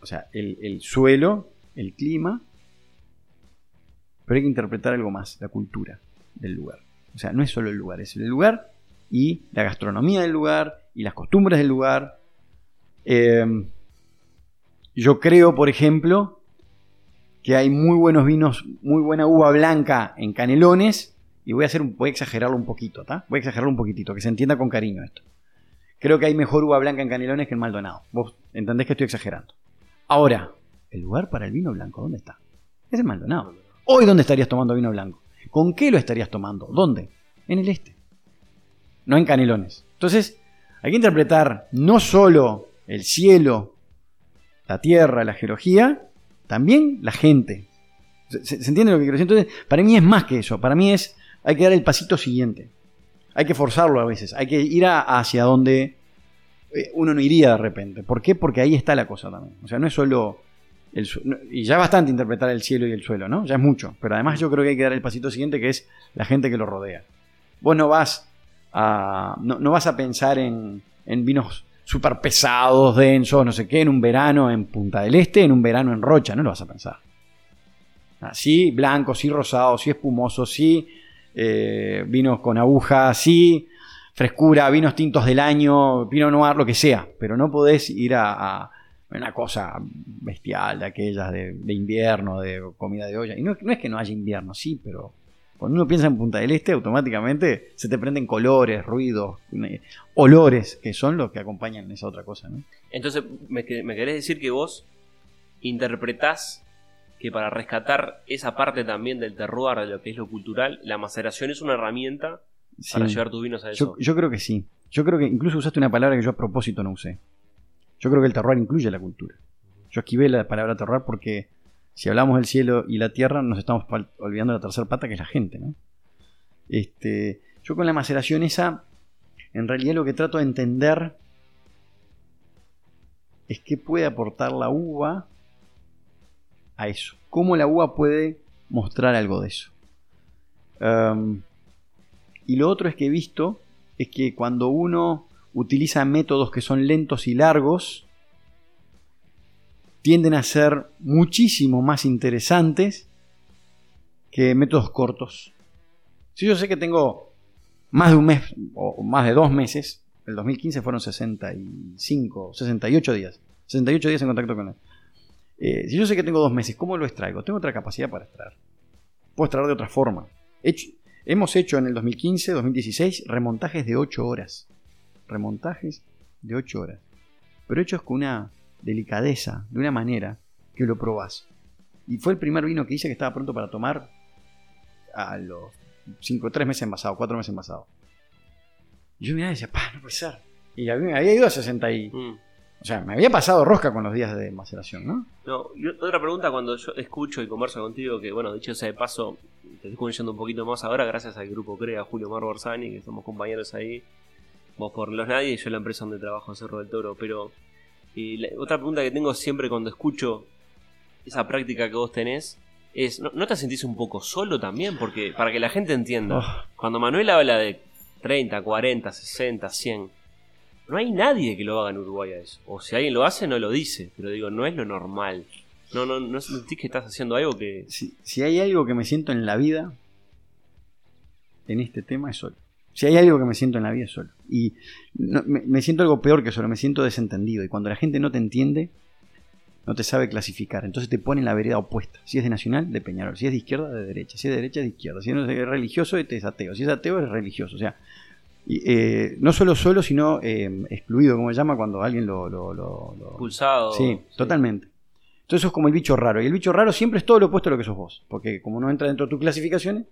o sea, el, suelo, el clima, pero hay que interpretar algo más, la cultura del lugar. O sea, no es solo el lugar, es el lugar y la gastronomía del lugar y las costumbres del lugar. Eh, yo creo, por ejemplo, que hay muy buenos vinos, muy buena uva blanca en canelones. Y voy a, hacer, voy a exagerarlo un poquito, ¿está? Voy a exagerarlo un poquitito, que se entienda con cariño esto. Creo que hay mejor uva blanca en canelones que en Maldonado. Vos entendés que estoy exagerando. Ahora, el lugar para el vino blanco, ¿dónde está? Es en Maldonado. Hoy, ¿dónde estarías tomando vino blanco? ¿Con qué lo estarías tomando? ¿Dónde? En el este. No en canelones. Entonces, hay que interpretar no solo el cielo, la tierra, la geología, también la gente. ¿Se, entiende lo que quiero decir? Entonces, para mí es más que eso. Para mí es, hay que dar el pasito siguiente. Hay que forzarlo a veces. Hay que ir a- hacia donde eh, uno no iría de repente. ¿Por qué? Porque ahí está la cosa también. O sea, no es solo... El, y ya bastante interpretar el cielo y el suelo, ¿no? Ya es mucho. Pero además yo creo que hay que dar el pasito siguiente, que es la gente que lo rodea. Vos no vas no, vas a pensar en, en vinos súper pesados, densos, no sé qué, en un verano en Punta del Este, en un verano en Rocha, no lo vas a pensar. Ah, Sí, blanco, sí, rosado, sí, espumoso, sí, eh, vinos con aguja, sí, frescura, vinos tintos del año, vino noir, lo que sea, pero no podés ir a, una cosa bestial de aquellas de, de invierno, de comida de olla. Y no, no es que no haya invierno, sí, pero cuando uno piensa en Punta del Este, automáticamente se te prenden colores, ruidos, eh, olores, que son los que acompañan esa otra cosa, ¿no? Entonces, ¿me, me querés decir que vos interpretás que para rescatar esa parte también del terroir, de lo que es lo cultural, la maceración es una herramienta para llevar tus vinos a eso? Yo, yo creo que sí. Yo creo que incluso usaste una palabra que yo a propósito no usé. Yo creo que el terroir incluye la cultura. Yo esquivé la palabra terroir porque si hablamos del cielo y la tierra nos estamos olvidando la tercera pata que es la gente, ¿no? Este, yo con la maceración esa, en realidad lo que trato de entender es qué puede aportar la uva a eso. Cómo la uva puede mostrar algo de eso. Um, y lo otro es que he visto es que cuando uno utiliza métodos que son lentos y largos, tienden a ser muchísimo más interesantes que métodos cortos. Si yo sé que tengo más de un mes o más de dos meses, el 2015 fueron 65, 68 días, 68 días en contacto con él. Eh, si yo sé que tengo dos meses, ¿cómo lo extraigo? Tengo otra capacidad para extraer. Puedo extraer de otra forma. Hemos hecho en el 2015, 2016 remontajes de 8 horas. Remontajes de 8 horas. Pero hechos con una delicadeza, de una manera que lo probás. Y fue el primer vino que hice que estaba pronto para tomar a los 5, 3 meses envasado, 4 meses envasado. Y yo miraba y decía, pa, no puede ser. Y a mí me había ido a 60 y... Mm. O sea, me había pasado rosca con los días de maceración, ¿no? No, y otra pregunta cuando yo escucho y converso contigo, que bueno, dicho sea de paso, te estoy conociendo un poquito más ahora gracias al grupo CREA, Julio Mar Borsani, que somos compañeros ahí, vos por Los Nadie y yo en la empresa donde trabajo en Cerro del Toro, pero y la- otra pregunta que tengo siempre cuando escucho esa práctica que vos tenés es, ¿no, no te sentís un poco solo también? Porque para que la gente entienda, Oh. cuando Manuel habla de 30, 40, 60, 100, no hay nadie que lo haga en Uruguay a eso. O si alguien lo hace, no lo dice. Pero digo, no es lo normal. No, no, no sentís que estás haciendo algo que. Si, si hay algo que me siento en la vida, en este tema es solo. Si hay algo que me siento en la vida es solo. Y no- me, me siento algo peor que solo, me siento desentendido. Y cuando la gente no te entiende, no te sabe clasificar. Entonces te pone en la vereda opuesta. Si es de Nacional, de Peñarol. Si es de izquierda, de derecha. Si es de derecha, de izquierda. Si no es religioso, este es ateo. Si es ateo, es religioso. O sea, y, eh, no solo solo, sino eh, excluido, como se llama cuando alguien lo... lo- lo- lo- Pulsado. Sí, totalmente. Entonces eso es como el bicho raro. Y el bicho raro siempre es todo lo opuesto a lo que sos vos. Porque como no entra dentro de tus clasificaciones.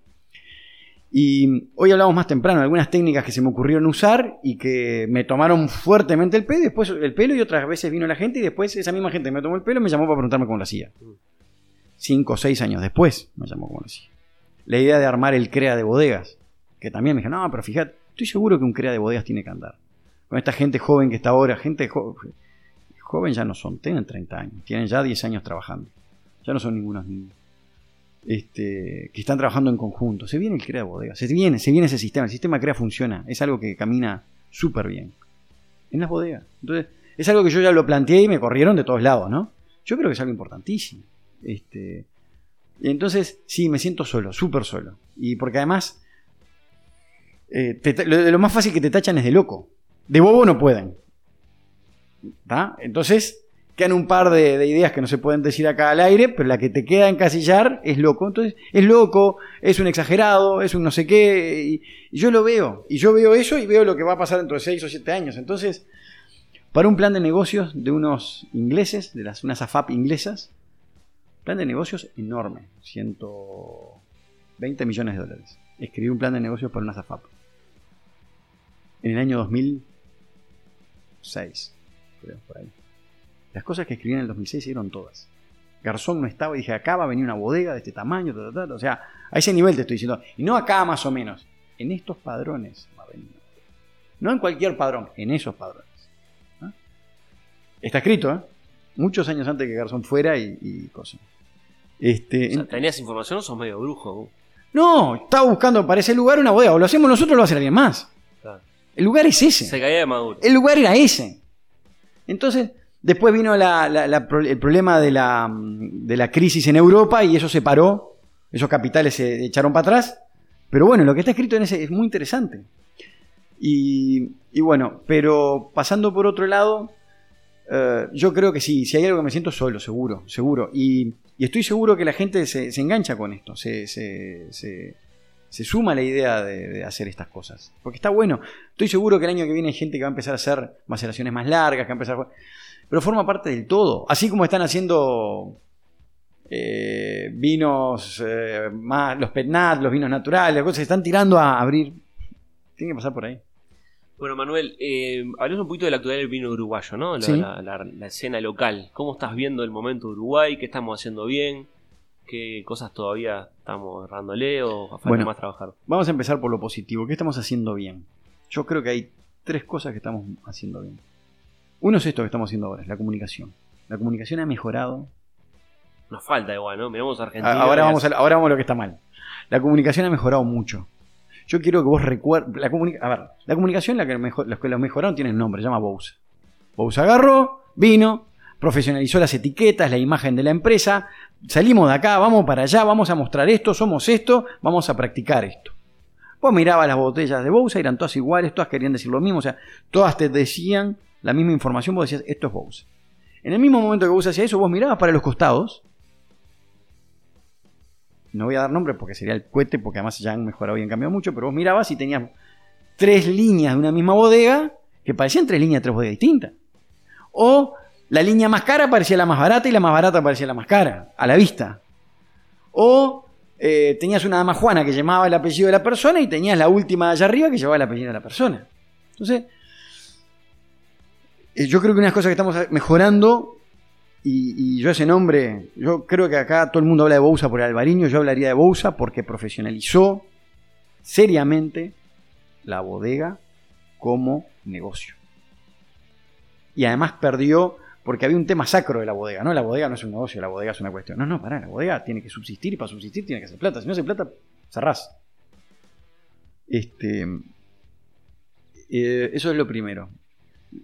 Y hoy hablamos más temprano de algunas técnicas que se me ocurrieron usar y que me tomaron fuertemente el pelo, y después el pelo y otras veces vino la gente y después esa misma gente me tomó el pelo y me llamó para preguntarme cómo lo hacía. Cinco o seis años después me llamó cómo lo hacía. La idea de armar el CREA de bodegas, que también me dijo, no, pero fíjate, estoy seguro que un CREA de bodegas tiene que andar. Con esta gente joven que está ahora, gente jo- joven ya no son, tienen 30 años, tienen ya 10 años trabajando. Ya no son ningunos niños. Este, que están trabajando en conjunto. Se viene el CREA de bodegas, se viene, se viene ese sistema. El sistema CREA funciona, es algo que camina súper bien. En las bodegas. Entonces, es algo que yo ya lo planteé y me corrieron de todos lados, ¿no? Yo creo que es algo importantísimo. Este, entonces, sí, me siento solo, súper solo. Y porque además, eh, lo, más fácil que te tachan es de loco. De bobo no pueden. ¿Tá? Entonces, quedan un par de, de ideas que no se pueden decir acá al aire, pero la que te queda encasillar es loco. Entonces, es loco, es un exagerado, es un no sé qué. Y, yo lo veo. Y yo veo eso y veo lo que va a pasar dentro de 6 o 7 años. Entonces, para un plan de negocios de unos ingleses, de las, unas AFAP inglesas, plan de negocios enorme, 120 millones de dólares. Escribí un plan de negocios para unas AFAP. En el año 2006, creo, por ahí. Las cosas que escribí en el 2006 se dieron todas. Garzón no estaba y dije, acá va a venir una bodega de este tamaño, ta, ta, ta. o sea, a ese nivel te estoy diciendo. Y no acá más o menos, en estos padrones va a venir. No en cualquier padrón, en esos padrones. ¿Ah? Está escrito, ¿eh? Muchos años antes que Garzón fuera y, y cosas. Este, O sea, ¿Tenías información o sos medio brujo? vos? no, estaba buscando para ese lugar una bodega. O lo hacemos nosotros o lo hacer alguien más. Claro. El lugar es ese. Se caía de maduro. El lugar era ese. Entonces, después vino el problema de la, crisis en Europa y eso se paró. Esos capitales se echaron para atrás. Pero bueno, lo que está escrito en ese es muy interesante. Y, y bueno, pero pasando por otro lado, eh, yo creo que sí, si hay algo que me siento solo, seguro, seguro. Y, estoy seguro que la gente se, engancha con esto, se suma a la idea de, de hacer estas cosas. Porque está bueno. Estoy seguro que el año que viene hay gente que va a empezar a hacer maceraciones más largas, que va a empezar a... Pero forma parte del todo. Así como están haciendo eh, vinos eh, más, los petnat, los vinos naturales, las cosas se están tirando a abrir. Tiene que pasar por ahí. Bueno, Manuel, eh, hablemos un poquito de la actualidad del vino uruguayo, ¿no? La, Sí. la- la- la escena local. ¿Cómo estás viendo el momento de Uruguay? ¿Qué estamos haciendo bien? ¿Qué cosas todavía estamos errándole o falta Bueno. más trabajar? Vamos a empezar por lo positivo. ¿Qué estamos haciendo bien? Yo creo que hay tres cosas que estamos haciendo bien. Uno es esto que estamos haciendo ahora, es la comunicación. La comunicación ha mejorado. Nos falta igual, ¿no? Miramos a Argentina. Ahora vamos, a, ahora vamos a lo que está mal. La comunicación ha mejorado mucho. Yo quiero que vos recuerdes. La a ver, la comunicación, la que mejor, los que lo mejoraron tienen nombre, se llama Bousa. Bousa agarró, vino, profesionalizó las etiquetas, la imagen de la empresa. Salimos de acá, vamos para allá, vamos a mostrar esto, somos esto, vamos a practicar esto. Vos mirabas las botellas de Bousa, eran todas iguales, todas querían decir lo mismo, o sea, todas te decían la misma información, vos decías, esto es Bousa. En el mismo momento que Bousa hacía eso, vos mirabas para los costados no voy a dar nombre porque sería el cohete, porque además ya han mejorado y han cambiado mucho, pero vos mirabas y tenías tres líneas de una misma bodega que parecían tres líneas tres bodegas distintas. O la línea más cara parecía la más barata y la más barata parecía la más cara, a la vista. O eh, tenías una dama Juana que llamaba el apellido de la persona y tenías la última allá arriba que llevaba el apellido de la persona. Entonces, eh, yo creo que unas cosas que estamos mejorando y, y yo ese nombre, yo creo que acá todo el mundo habla de Bousa por el Alvariño, yo hablaría de Bousa porque profesionalizó seriamente la bodega como negocio. Y además perdió, porque había un tema sacro de la bodega, ¿no? La bodega no es un negocio, la bodega es una cuestión. No, no, pará, la bodega tiene que subsistir y para subsistir tiene que hacer plata. Si no hace plata, cerrás. Este, eh, eso es lo primero.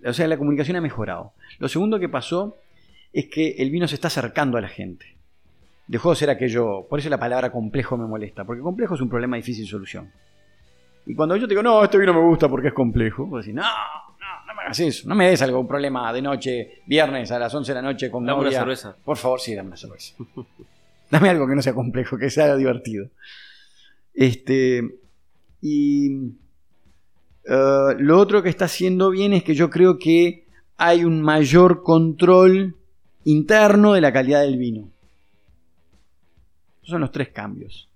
O sea, la comunicación ha mejorado. Lo segundo que pasó es que el vino se está acercando a la gente. Dejó de ser aquello, por eso la palabra complejo me molesta, porque complejo es un problema difícil de solución. Y cuando yo te digo, no, este vino me gusta porque es complejo, vos decís, no, no, no me hagas eso, no me des algo, un problema de noche, viernes a las 11 de la noche con Dame una cerveza. Por favor, sí, dame una cerveza. dame algo que no sea complejo, que sea divertido. Este, y eh, lo otro que está haciendo bien es que yo creo que hay un mayor control interno de la calidad del vino. Son los tres cambios.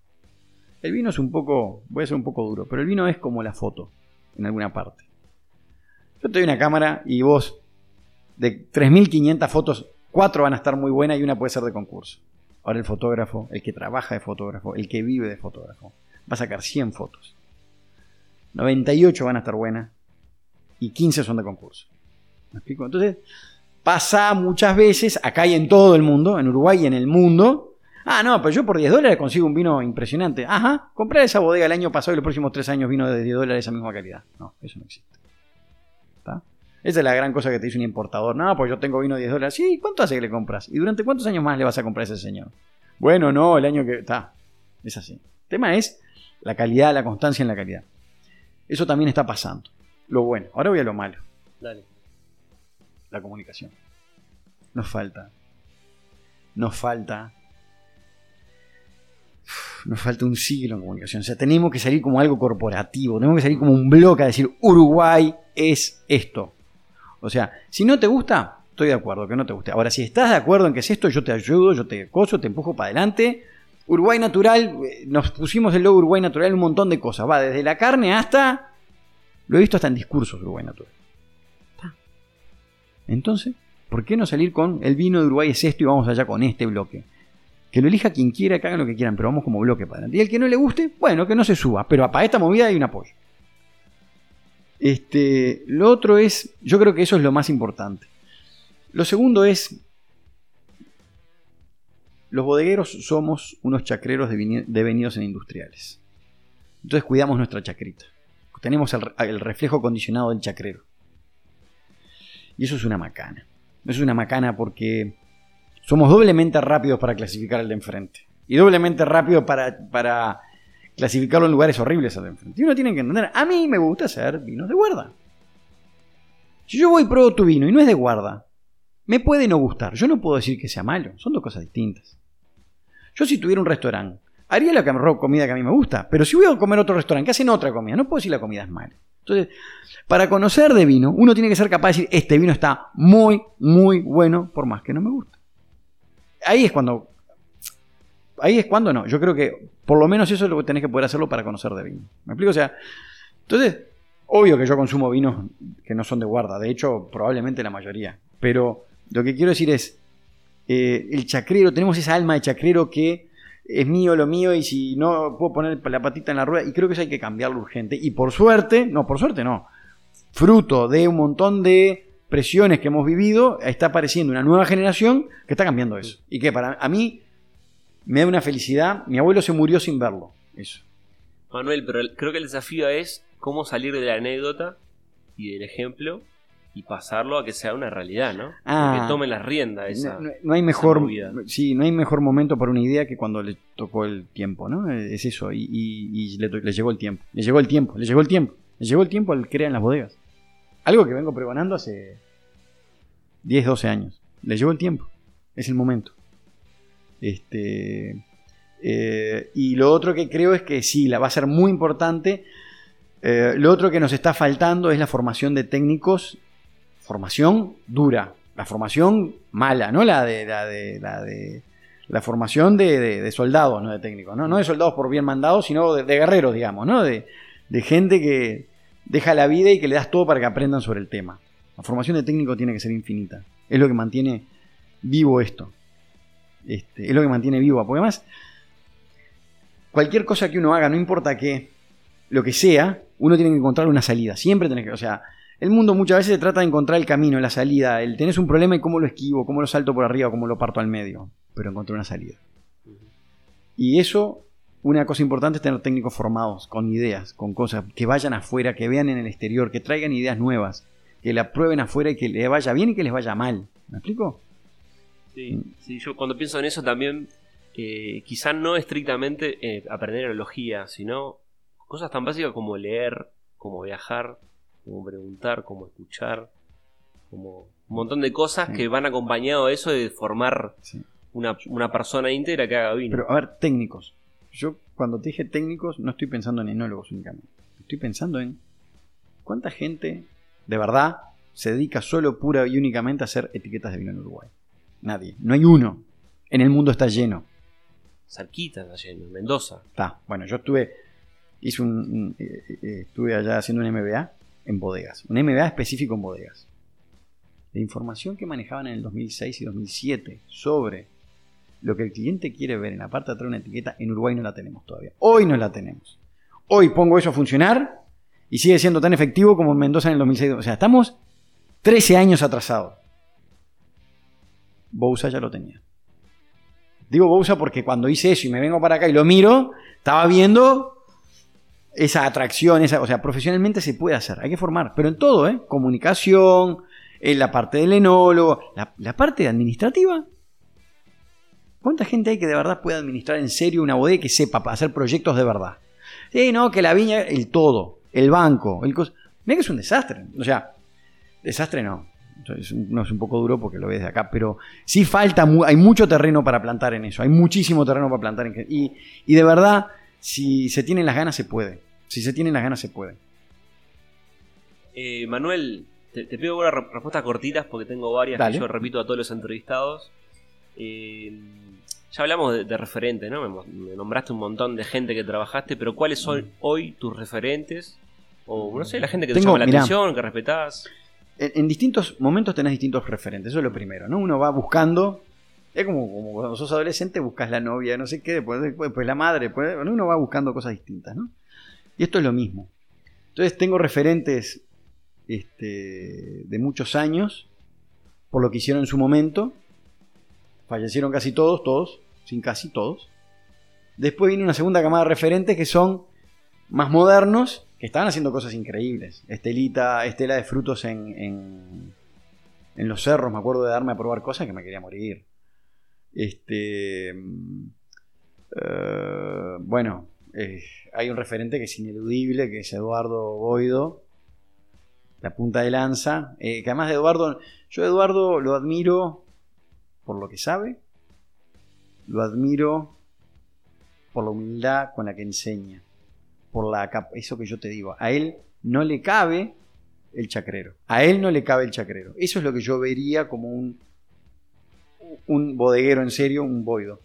El vino es un poco, voy a ser un poco duro, pero el vino es como la foto, en alguna parte. Yo te doy una cámara y vos, de 3.500 fotos, cuatro van a estar muy buenas y una puede ser de concurso. Ahora el fotógrafo, el que trabaja de fotógrafo, el que vive de fotógrafo, va a sacar 100 fotos. 98 van a estar buenas y 15 son de concurso. ¿Me explico? Entonces, pasa muchas veces, acá y en todo el mundo, en Uruguay y en el mundo. Ah, no, pero yo por 10 dólares consigo un vino impresionante. Ajá, comprar esa bodega el año pasado y los próximos 3 años vino de 10 dólares esa misma calidad. No, eso no existe. Esa es la gran cosa que te dice un importador. No, pues yo tengo vino de 10 dólares. Sí, ¿cuánto hace que le compras? ¿Y durante cuántos años más le vas a comprar a ese señor? Bueno, no, el año que... Está, es así. El tema es la calidad, la constancia en la calidad. Eso también está pasando. Lo bueno. Ahora voy a lo malo. Dale. La comunicación. Nos falta. Nos falta. Nos falta un siglo en comunicación. O sea, tenemos que salir como algo corporativo. Tenemos que salir como un bloque a decir Uruguay es esto. O sea, si no te gusta, estoy de acuerdo que no te guste. Ahora, si estás de acuerdo en que es esto, yo te ayudo, yo te coso, te empujo para adelante. Uruguay Natural, eh, nos pusimos el logo Uruguay Natural en un montón de cosas. Va desde la carne hasta. Lo he visto hasta en discursos Uruguay Natural. Entonces, ¿Por qué no salir con el vino de Uruguay es esto y vamos allá con este bloque? Que lo elija quien quiera, que hagan lo que quieran, pero vamos como bloque para adelante. Y el que no le guste, bueno, que no se suba. Pero para esta movida hay un apoyo. Este, lo otro es, yo creo que eso es lo más importante. Lo segundo es, los bodegueros somos unos chacreros devenidos en industriales. Entonces cuidamos nuestra chacrita. Tenemos el, reflejo condicionado del chacrero. Y eso es una macana. Eso es una macana porque somos doblemente rápidos para clasificar al de enfrente. Y doblemente rápidos para, para clasificarlo en lugares horribles al de enfrente. Y uno tiene que entender, a mí me gusta hacer vinos de guarda. Si yo voy y pruebo tu vino y no es de guarda, me puede no gustar. Yo no puedo decir que sea malo. Son dos cosas distintas. Yo si tuviera un restaurante, haría la comida que a mí me gusta. Pero si voy a comer otro restaurante que hacen otra comida, no puedo decir la comida es mala. Entonces, para conocer de vino, uno tiene que ser capaz de decir, este vino está muy, muy bueno, por más que no me guste ahí es cuando. Ahí es cuando no. Yo creo que por lo menos eso es lo que tenés que poder hacerlo para conocer de vino. ¿Me explico? O sea, entonces, obvio que yo consumo vinos que no son de guarda. De hecho, probablemente la mayoría. Pero lo que quiero decir es, eh, el chacrero, tenemos esa alma de chacrero que es mío lo mío y si no puedo poner la patita en la rueda y creo que eso hay que cambiarlo urgente. Y por suerte, no, por suerte no. Fruto de un montón de presiones que hemos vivido, está apareciendo una nueva generación que está cambiando eso. Y que para a mí me da una felicidad. Mi abuelo se murió sin verlo. Eso. Manuel, pero creo que el desafío es cómo salir de la anécdota y del ejemplo y pasarlo a que sea una realidad, ¿no? Ah, que tomen las riendas esa. No, hay mejor, sí, no hay mejor momento para una idea que cuando le tocó el tiempo, ¿no? Es eso y, le, le, llegó el tiempo, le llegó el tiempo, le llegó el tiempo, le llegó el tiempo al crear en las bodegas. Algo que vengo pregonando hace 10, 12 años. Le llegó el tiempo. Es el momento. Este, eh, y lo otro que creo es que sí, la va a ser muy importante. Eh, lo otro que nos está faltando es la formación de técnicos. Formación dura. La formación mala, no la de la de la de la formación de, soldados, no de técnicos, ¿no? de soldados por bien mandados, sino de, guerreros, digamos, ¿no? de gente que, deja la vida y que le das todo para que aprendan sobre el tema. La formación de técnico tiene que ser infinita. Es lo que mantiene vivo esto. Este, es lo que mantiene vivo. Porque además, cualquier cosa que uno haga, no importa qué, lo que sea, uno tiene que encontrar una salida. Siempre tenés que. O sea, el mundo muchas veces se trata de encontrar el camino, la salida. El tenés un problema y cómo lo esquivo, cómo lo salto por arriba, cómo lo parto al medio. Pero encontré una salida. Y eso una cosa importante es tener técnicos formados, con ideas, con cosas, que vayan afuera, que vean en el exterior, que traigan ideas nuevas, que la prueben afuera y que les vaya bien y que les vaya mal. ¿Me explico? Sí, yo cuando pienso en eso también, eh, quizás no estrictamente eh, aprender enología, sino cosas tan básicas como leer, como viajar, como preguntar, como escuchar, como un montón de cosas que van acompañado a eso de formar una, una persona íntegra que haga vino. Pero a ver, técnicos. Yo cuando te dije técnicos no estoy pensando en enólogos únicamente. Estoy pensando en cuánta gente de verdad se dedica solo, pura y únicamente a hacer etiquetas de vino en Uruguay. Nadie. No hay uno. En el mundo está lleno. Cerquita está lleno. Mendoza. Está. Bueno, yo estuve. Hice un. Eh, eh, estuve allá haciendo un MBA en bodegas. Un MBA específico en bodegas. La información que manejaban en el 2006 y 2007 sobre lo que el cliente quiere ver en la parte de atrás de una etiqueta, en Uruguay no la tenemos todavía. Hoy no la tenemos. Hoy pongo eso a funcionar y sigue siendo tan efectivo como en Mendoza en el 2006. O sea, estamos 13 años atrasados. Bousa ya lo tenía. Digo Bousa porque cuando hice eso y me vengo para acá y lo miro, estaba viendo esa atracción, esa, o sea, profesionalmente se puede hacer, hay que formar, pero en todo, ¿eh? Comunicación, en la parte del enólogo, la, parte administrativa, ¿Cuánta gente hay que de verdad puede administrar en serio una bodega que sepa hacer proyectos de verdad? Sí, no, que la viña, el todo, el banco, el cos... Mira que es un desastre. O sea, desastre no. No es un poco duro porque lo ves de acá, pero sí falta, hay mucho terreno para plantar en eso, hay muchísimo terreno para plantar en y, y de verdad, si se tienen las ganas, se puede. Si se tienen las ganas, se puede. Eh, Manuel, te, pido una respuestas cortitas porque tengo varias que yo repito a todos los entrevistados. Eh, ya hablamos de, referentes, ¿no? Me, nombraste un montón de gente que trabajaste, pero ¿cuáles son mm. hoy tus referentes? O no sé, la gente que te llama la atención, que respetás. en, en distintos momentos tenés distintos referentes, eso es lo primero, ¿no? Uno va buscando, es como, como cuando sos adolescente buscas la novia, no sé qué, después, después, después la madre, después, uno va buscando cosas distintas, ¿no? Y esto es lo mismo. Entonces tengo referentes este, de muchos años, por lo que hicieron en su momento, fallecieron casi todos, todos, sin casi todos. Después viene una segunda camada de referentes que son más modernos, que estaban haciendo cosas increíbles. Estelita, Estela de frutos en, en, los cerros, me acuerdo de darme a probar cosas que me quería morir. Este. eh, bueno, eh, hay un referente que es ineludible, que es Eduardo Boido, la punta de lanza. eh, que además de Eduardo, yo Eduardo lo admiro por lo que sabe, lo admiro por la humildad con la que enseña, por la eso que yo te digo. A él no le cabe el chacrero. A él no le cabe el chacrero. Eso es lo que yo vería como un, un bodeguero en serio, un boido.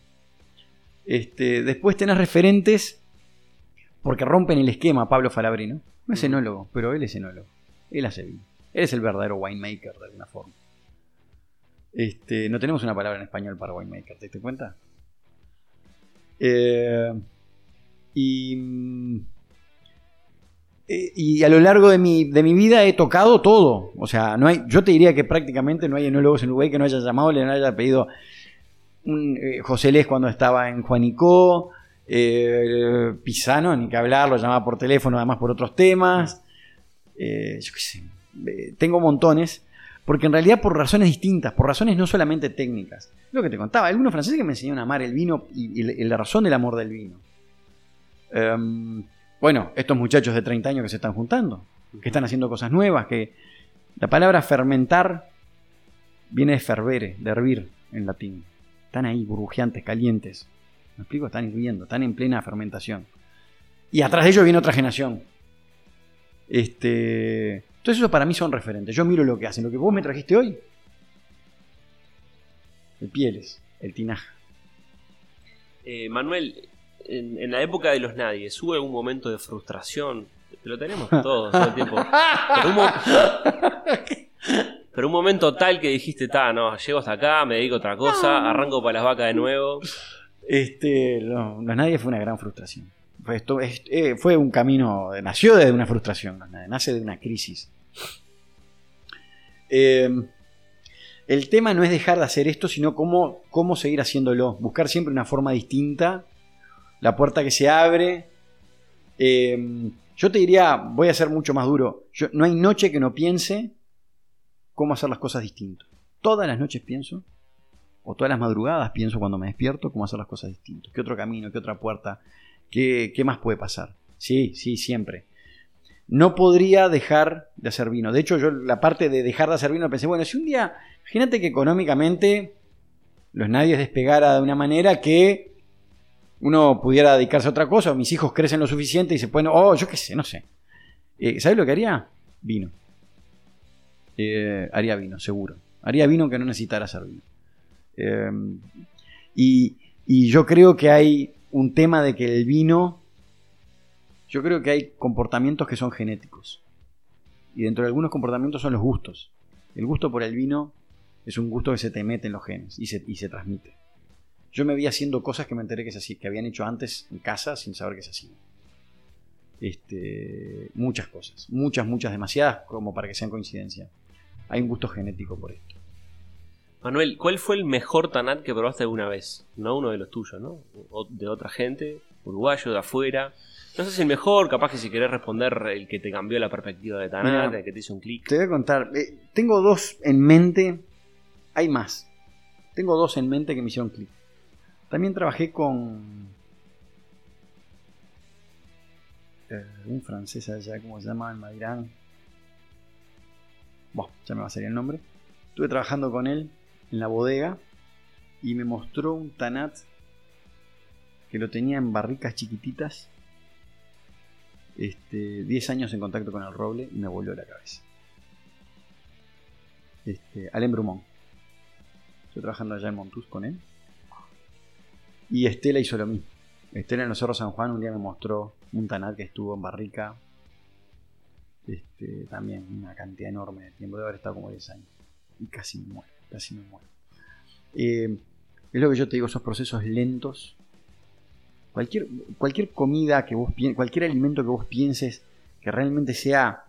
Este, después tenés referentes porque rompen el esquema Pablo Falabrino. No es Ujú. enólogo, pero él es enólogo. Él hace vino. Él es el verdadero winemaker de alguna forma. Este, no tenemos una palabra en español para winemaker, ¿te diste cuenta? Eh, y, mm, eh, y a lo largo de mi, de mi vida he tocado todo. O sea, no hay, yo te diría que prácticamente no hay enólogos en Uruguay que no haya llamado, le no haya pedido un, eh, José Les cuando estaba en Juanicó, eh, Pisano, ni que hablar, lo llamaba por teléfono, además por otros temas. Eh, yo qué sé, eh, tengo montones, porque en realidad por razones distintas, por razones no solamente técnicas. Lo que te contaba, algunos franceses que me enseñaron a amar el vino y, y- y la razón del amor del vino. Em, bueno, estos muchachos de 30 años que se están juntando, que están haciendo cosas nuevas, que la palabra fermentar viene de fervere, de hervir en latín. Están ahí burbujeantes, calientes. ¿Me explico? Están hirviendo, están en plena fermentación. Y atrás de ellos viene otra generación. Este, entonces eso para mí son referentes. Yo miro lo que hacen. Lo que vos me trajiste hoy. El pieles, el tinaja. Eh, Manuel, en, en la época de los nadies, ¿hubo algún momento de frustración? Lo tenemos todos todo el tiempo. Pero un, mo- pero un momento tal que dijiste, ta, no, llego hasta acá, me dedico a otra cosa, arranco para las vacas de nuevo. Este, no, Los Nadie fue una gran frustración. Eh, fue un camino, nació de una frustración, nace de una crisis. Eh, el tema no es dejar de hacer esto, sino cómo, cómo seguir haciéndolo. Buscar siempre una forma distinta, la puerta que se abre. Eh, yo te diría, voy a ser mucho más duro. No hay noche que no piense cómo hacer las cosas distintas. Todas las noches pienso o todas las madrugadas pienso cuando me despierto cómo hacer las cosas distintas. ¿Qué otro camino? ¿Qué otra puerta? ¿Qué, qué más puede pasar? Sí, sí, siempre. No podría dejar de hacer vino. De hecho, yo la parte de dejar de hacer vino pensé, bueno, si un día, imagínate que económicamente los nadies despegara de una manera que uno pudiera dedicarse a otra cosa, mis hijos crecen lo suficiente y se pueden, oh, yo qué sé, no sé. Eh, ¿Sabes lo que haría? Vino. Eh, haría vino, seguro. Haría vino que no necesitara hacer vino. Eh, y, yo creo que hay un tema de que el vino, yo creo que hay comportamientos que son genéticos. Y dentro de algunos comportamientos son los gustos. El gusto por el vino es un gusto que se te mete en los genes y se, transmite. Yo me vi haciendo cosas que me enteré que, se hacía- que habían hecho antes en casa sin saber que se hacían. Este, muchas cosas, muchas, muchas, demasiadas como para que sean coincidencia. Hay un gusto genético por esto. Manuel, ¿cuál fue el mejor tanat que probaste alguna vez? No uno de los tuyos, ¿no? O de otra gente, uruguayo, de afuera. No sé si el mejor, capaz que si querés responder el que te cambió la perspectiva de tanat, Mira. el que te hizo un clic. Te voy a contar. eh, tengo dos en mente. Hay más. Tengo dos en mente que me hicieron clic. También trabajé con. eh, un francés allá, ¿cómo se llama? En Mairán. Bueno, ya me va a salir el nombre. Estuve trabajando con él en la bodega y me mostró un tanat que lo tenía en barricas chiquititas. Este, 10 años en contacto con el roble y me volvió la cabeza. Este, Alain Brumont. Estoy trabajando allá en Montus con él. Y Estela hizo lo mismo. Estela en los Cerros San Juan un día me mostró un tanat que estuvo en barrica Este, también una cantidad enorme de tiempo, debe haber estado como 10 años. Y casi me muero, casi me muero. Eh, es lo que yo te digo, esos procesos lentos. Cualquier, comida que vos cualquier alimento que vos pienses que realmente sea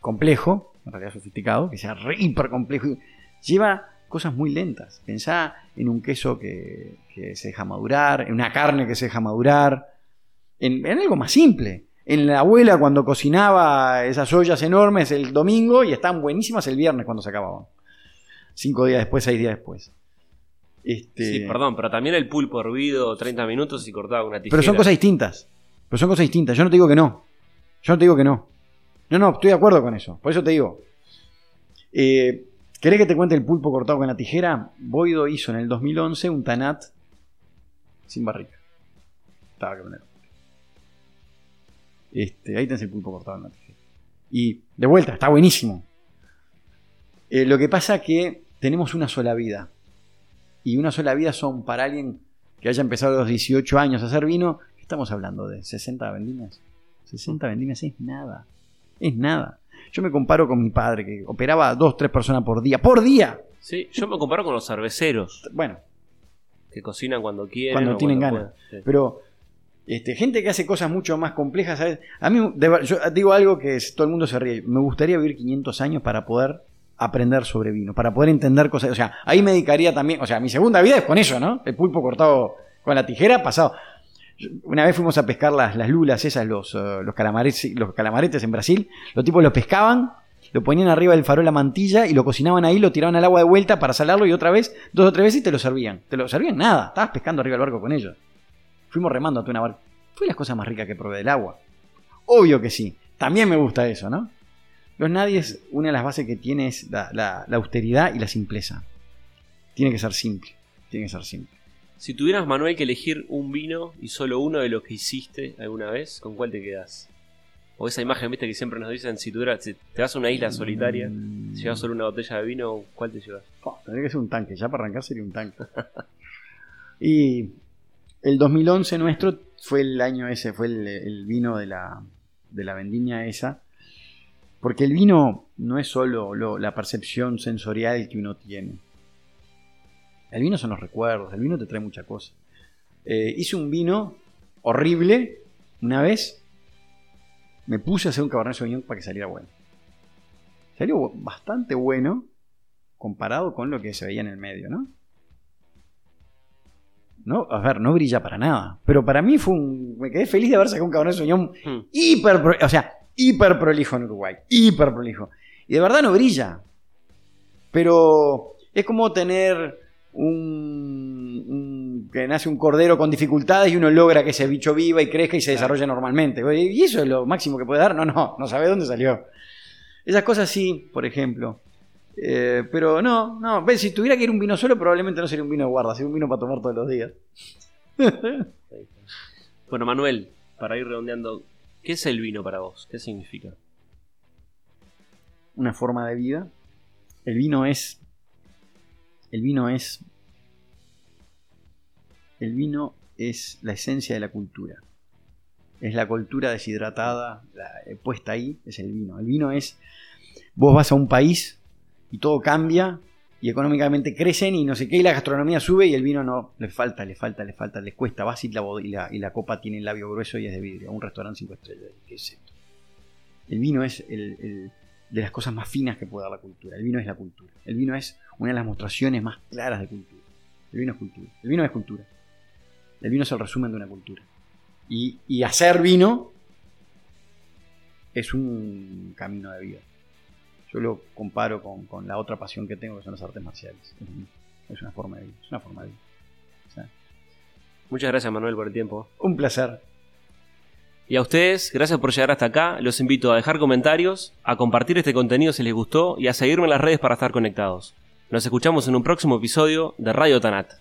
complejo, en realidad sofisticado, que sea re hiper complejo, lleva cosas muy lentas. Pensá en un queso que, que se deja madurar, en una carne que se deja madurar, en, en algo más simple. En la abuela cuando cocinaba esas ollas enormes el domingo y estaban buenísimas el viernes cuando se acababan. Cinco días después, seis días después. Este, Sí, perdón, pero también el pulpo hervido 30 minutos y cortado con una tijera. Pero son cosas distintas. Pero son cosas distintas. Yo no te digo que no. Yo no te digo que no. No, no, estoy de acuerdo con eso. Por eso te digo. Eh, ¿Querés que te cuente el pulpo cortado con la tijera? Boido hizo en el 2011 un tanat sin barrica. Estaba que poner. Este, ahí tenés el pulpo cortado en la tijera. Y de vuelta, está buenísimo. Eh, lo que pasa que tenemos una sola vida. Y una sola vida son para alguien que haya empezado a los 18 años a hacer vino. ¿Qué estamos hablando? ¿De 60 vendimias? 60 vendimias es nada. Es nada. Yo me comparo con mi padre que operaba a dos, tres personas por día. ¡Por día! Sí, yo me comparo con los cerveceros Bueno, que cocinan cuando quieren. Cuando tienen ganas. Sí. pero este, gente que hace cosas mucho más complejas, ¿sabes? A mí, de yo digo algo que es- todo el mundo se ríe. Me gustaría vivir 500 años para poder aprender sobre vino, para poder entender cosas. O sea, ahí me dedicaría también. O sea, mi segunda vida es con eso, ¿no? El pulpo cortado con la tijera, pasado. Una vez fuimos a pescar las, las lulas, esas, los, eh, los, calamares, los calamaretes en Brasil. Los tipos los pescaban, lo ponían arriba del farol la mantilla y lo cocinaban ahí, lo tiraban al agua de vuelta para salarlo y otra vez, dos o tres veces te lo servían. Te lo servían nada, estabas pescando arriba del barco con ellos. Fuimos remando a una barca. Fue las cosas más ricas que probé del agua. Obvio que sí. También me gusta eso, ¿no? Los nadies, una de las bases que tiene es la, la- la austeridad y la simpleza. Tiene que ser simple. Tiene que ser simple. Si tuvieras, Manuel, que elegir un vino y solo uno de los que hiciste alguna vez, ¿con cuál te quedas? O esa imagen, viste, que siempre nos dicen, si, tuvieras, si te vas a una isla solitaria, Mm. llevas solo una botella de vino, ¿cuál te llevas? Oh, tendría que ser un tanque. Ya para arrancar sería un tanque. y el 2011 nuestro fue el año ese, fue el, el vino de la, de la vendimia esa. Porque el vino no es solo lo- la percepción sensorial que uno tiene. El vino son los recuerdos, el vino te trae mucha cosa. Eh, hice un vino horrible una vez. Me puse a hacer un Cabernet Sauvignon para que saliera bueno. Salió bastante bueno comparado con lo que se veía en el medio, ¿no? No, a ver, no brilla para nada. Pero para mí fue un. Me quedé feliz de haber sacado un Cabernet Sauvignon Hmm. hiper, o sea, hiper prolijo en Uruguay, hiper prolijo. Y de verdad no brilla. Pero es como tener un, un- que nace un cordero con dificultades y uno logra que ese bicho viva y crezca y se desarrolle normalmente. Y eso es lo máximo que puede dar. No, no, no sabe dónde salió. Esas cosas sí, por ejemplo. Eh, pero no, no. Ves, si tuviera que ir un vino solo, probablemente no sería un vino de guarda, sería un vino para tomar todos los días. Bueno, Manuel, para ir redondeando, ¿qué es el vino para vos? ¿Qué significa? una forma de vida. El vino es. El vino es. El vino es la esencia de la cultura. Es la cultura deshidratada, la- eh, puesta ahí, es el vino. El vino es. Vos vas a un país y todo cambia y económicamente crecen y no sé qué, y la gastronomía sube y el vino no. Le falta, le falta, le falta, les cuesta. Vas y la, y la, y la copa tiene el labio grueso y es de vidrio. Un restaurante cinco estrellas. ¿Qué es esto? El vino es el, de las cosas más finas que puede dar la cultura. El vino es la cultura. El vino es una de las mostraciones más claras de cultura. El vino es cultura. El vino es cultura. El vino es el resumen de una cultura. Y, y hacer vino es un camino de vida. Yo lo comparo con, con la otra pasión que tengo, que son las artes marciales. Es, una forma de vida. Es una forma de vida. O sea, Muchas gracias, Manuel, por el tiempo. un placer. Y a ustedes, gracias por llegar hasta acá. Los invito a dejar comentarios, a compartir este contenido si les gustó y a seguirme en las redes para estar conectados. Nos escuchamos en un próximo episodio de Radio Tanat.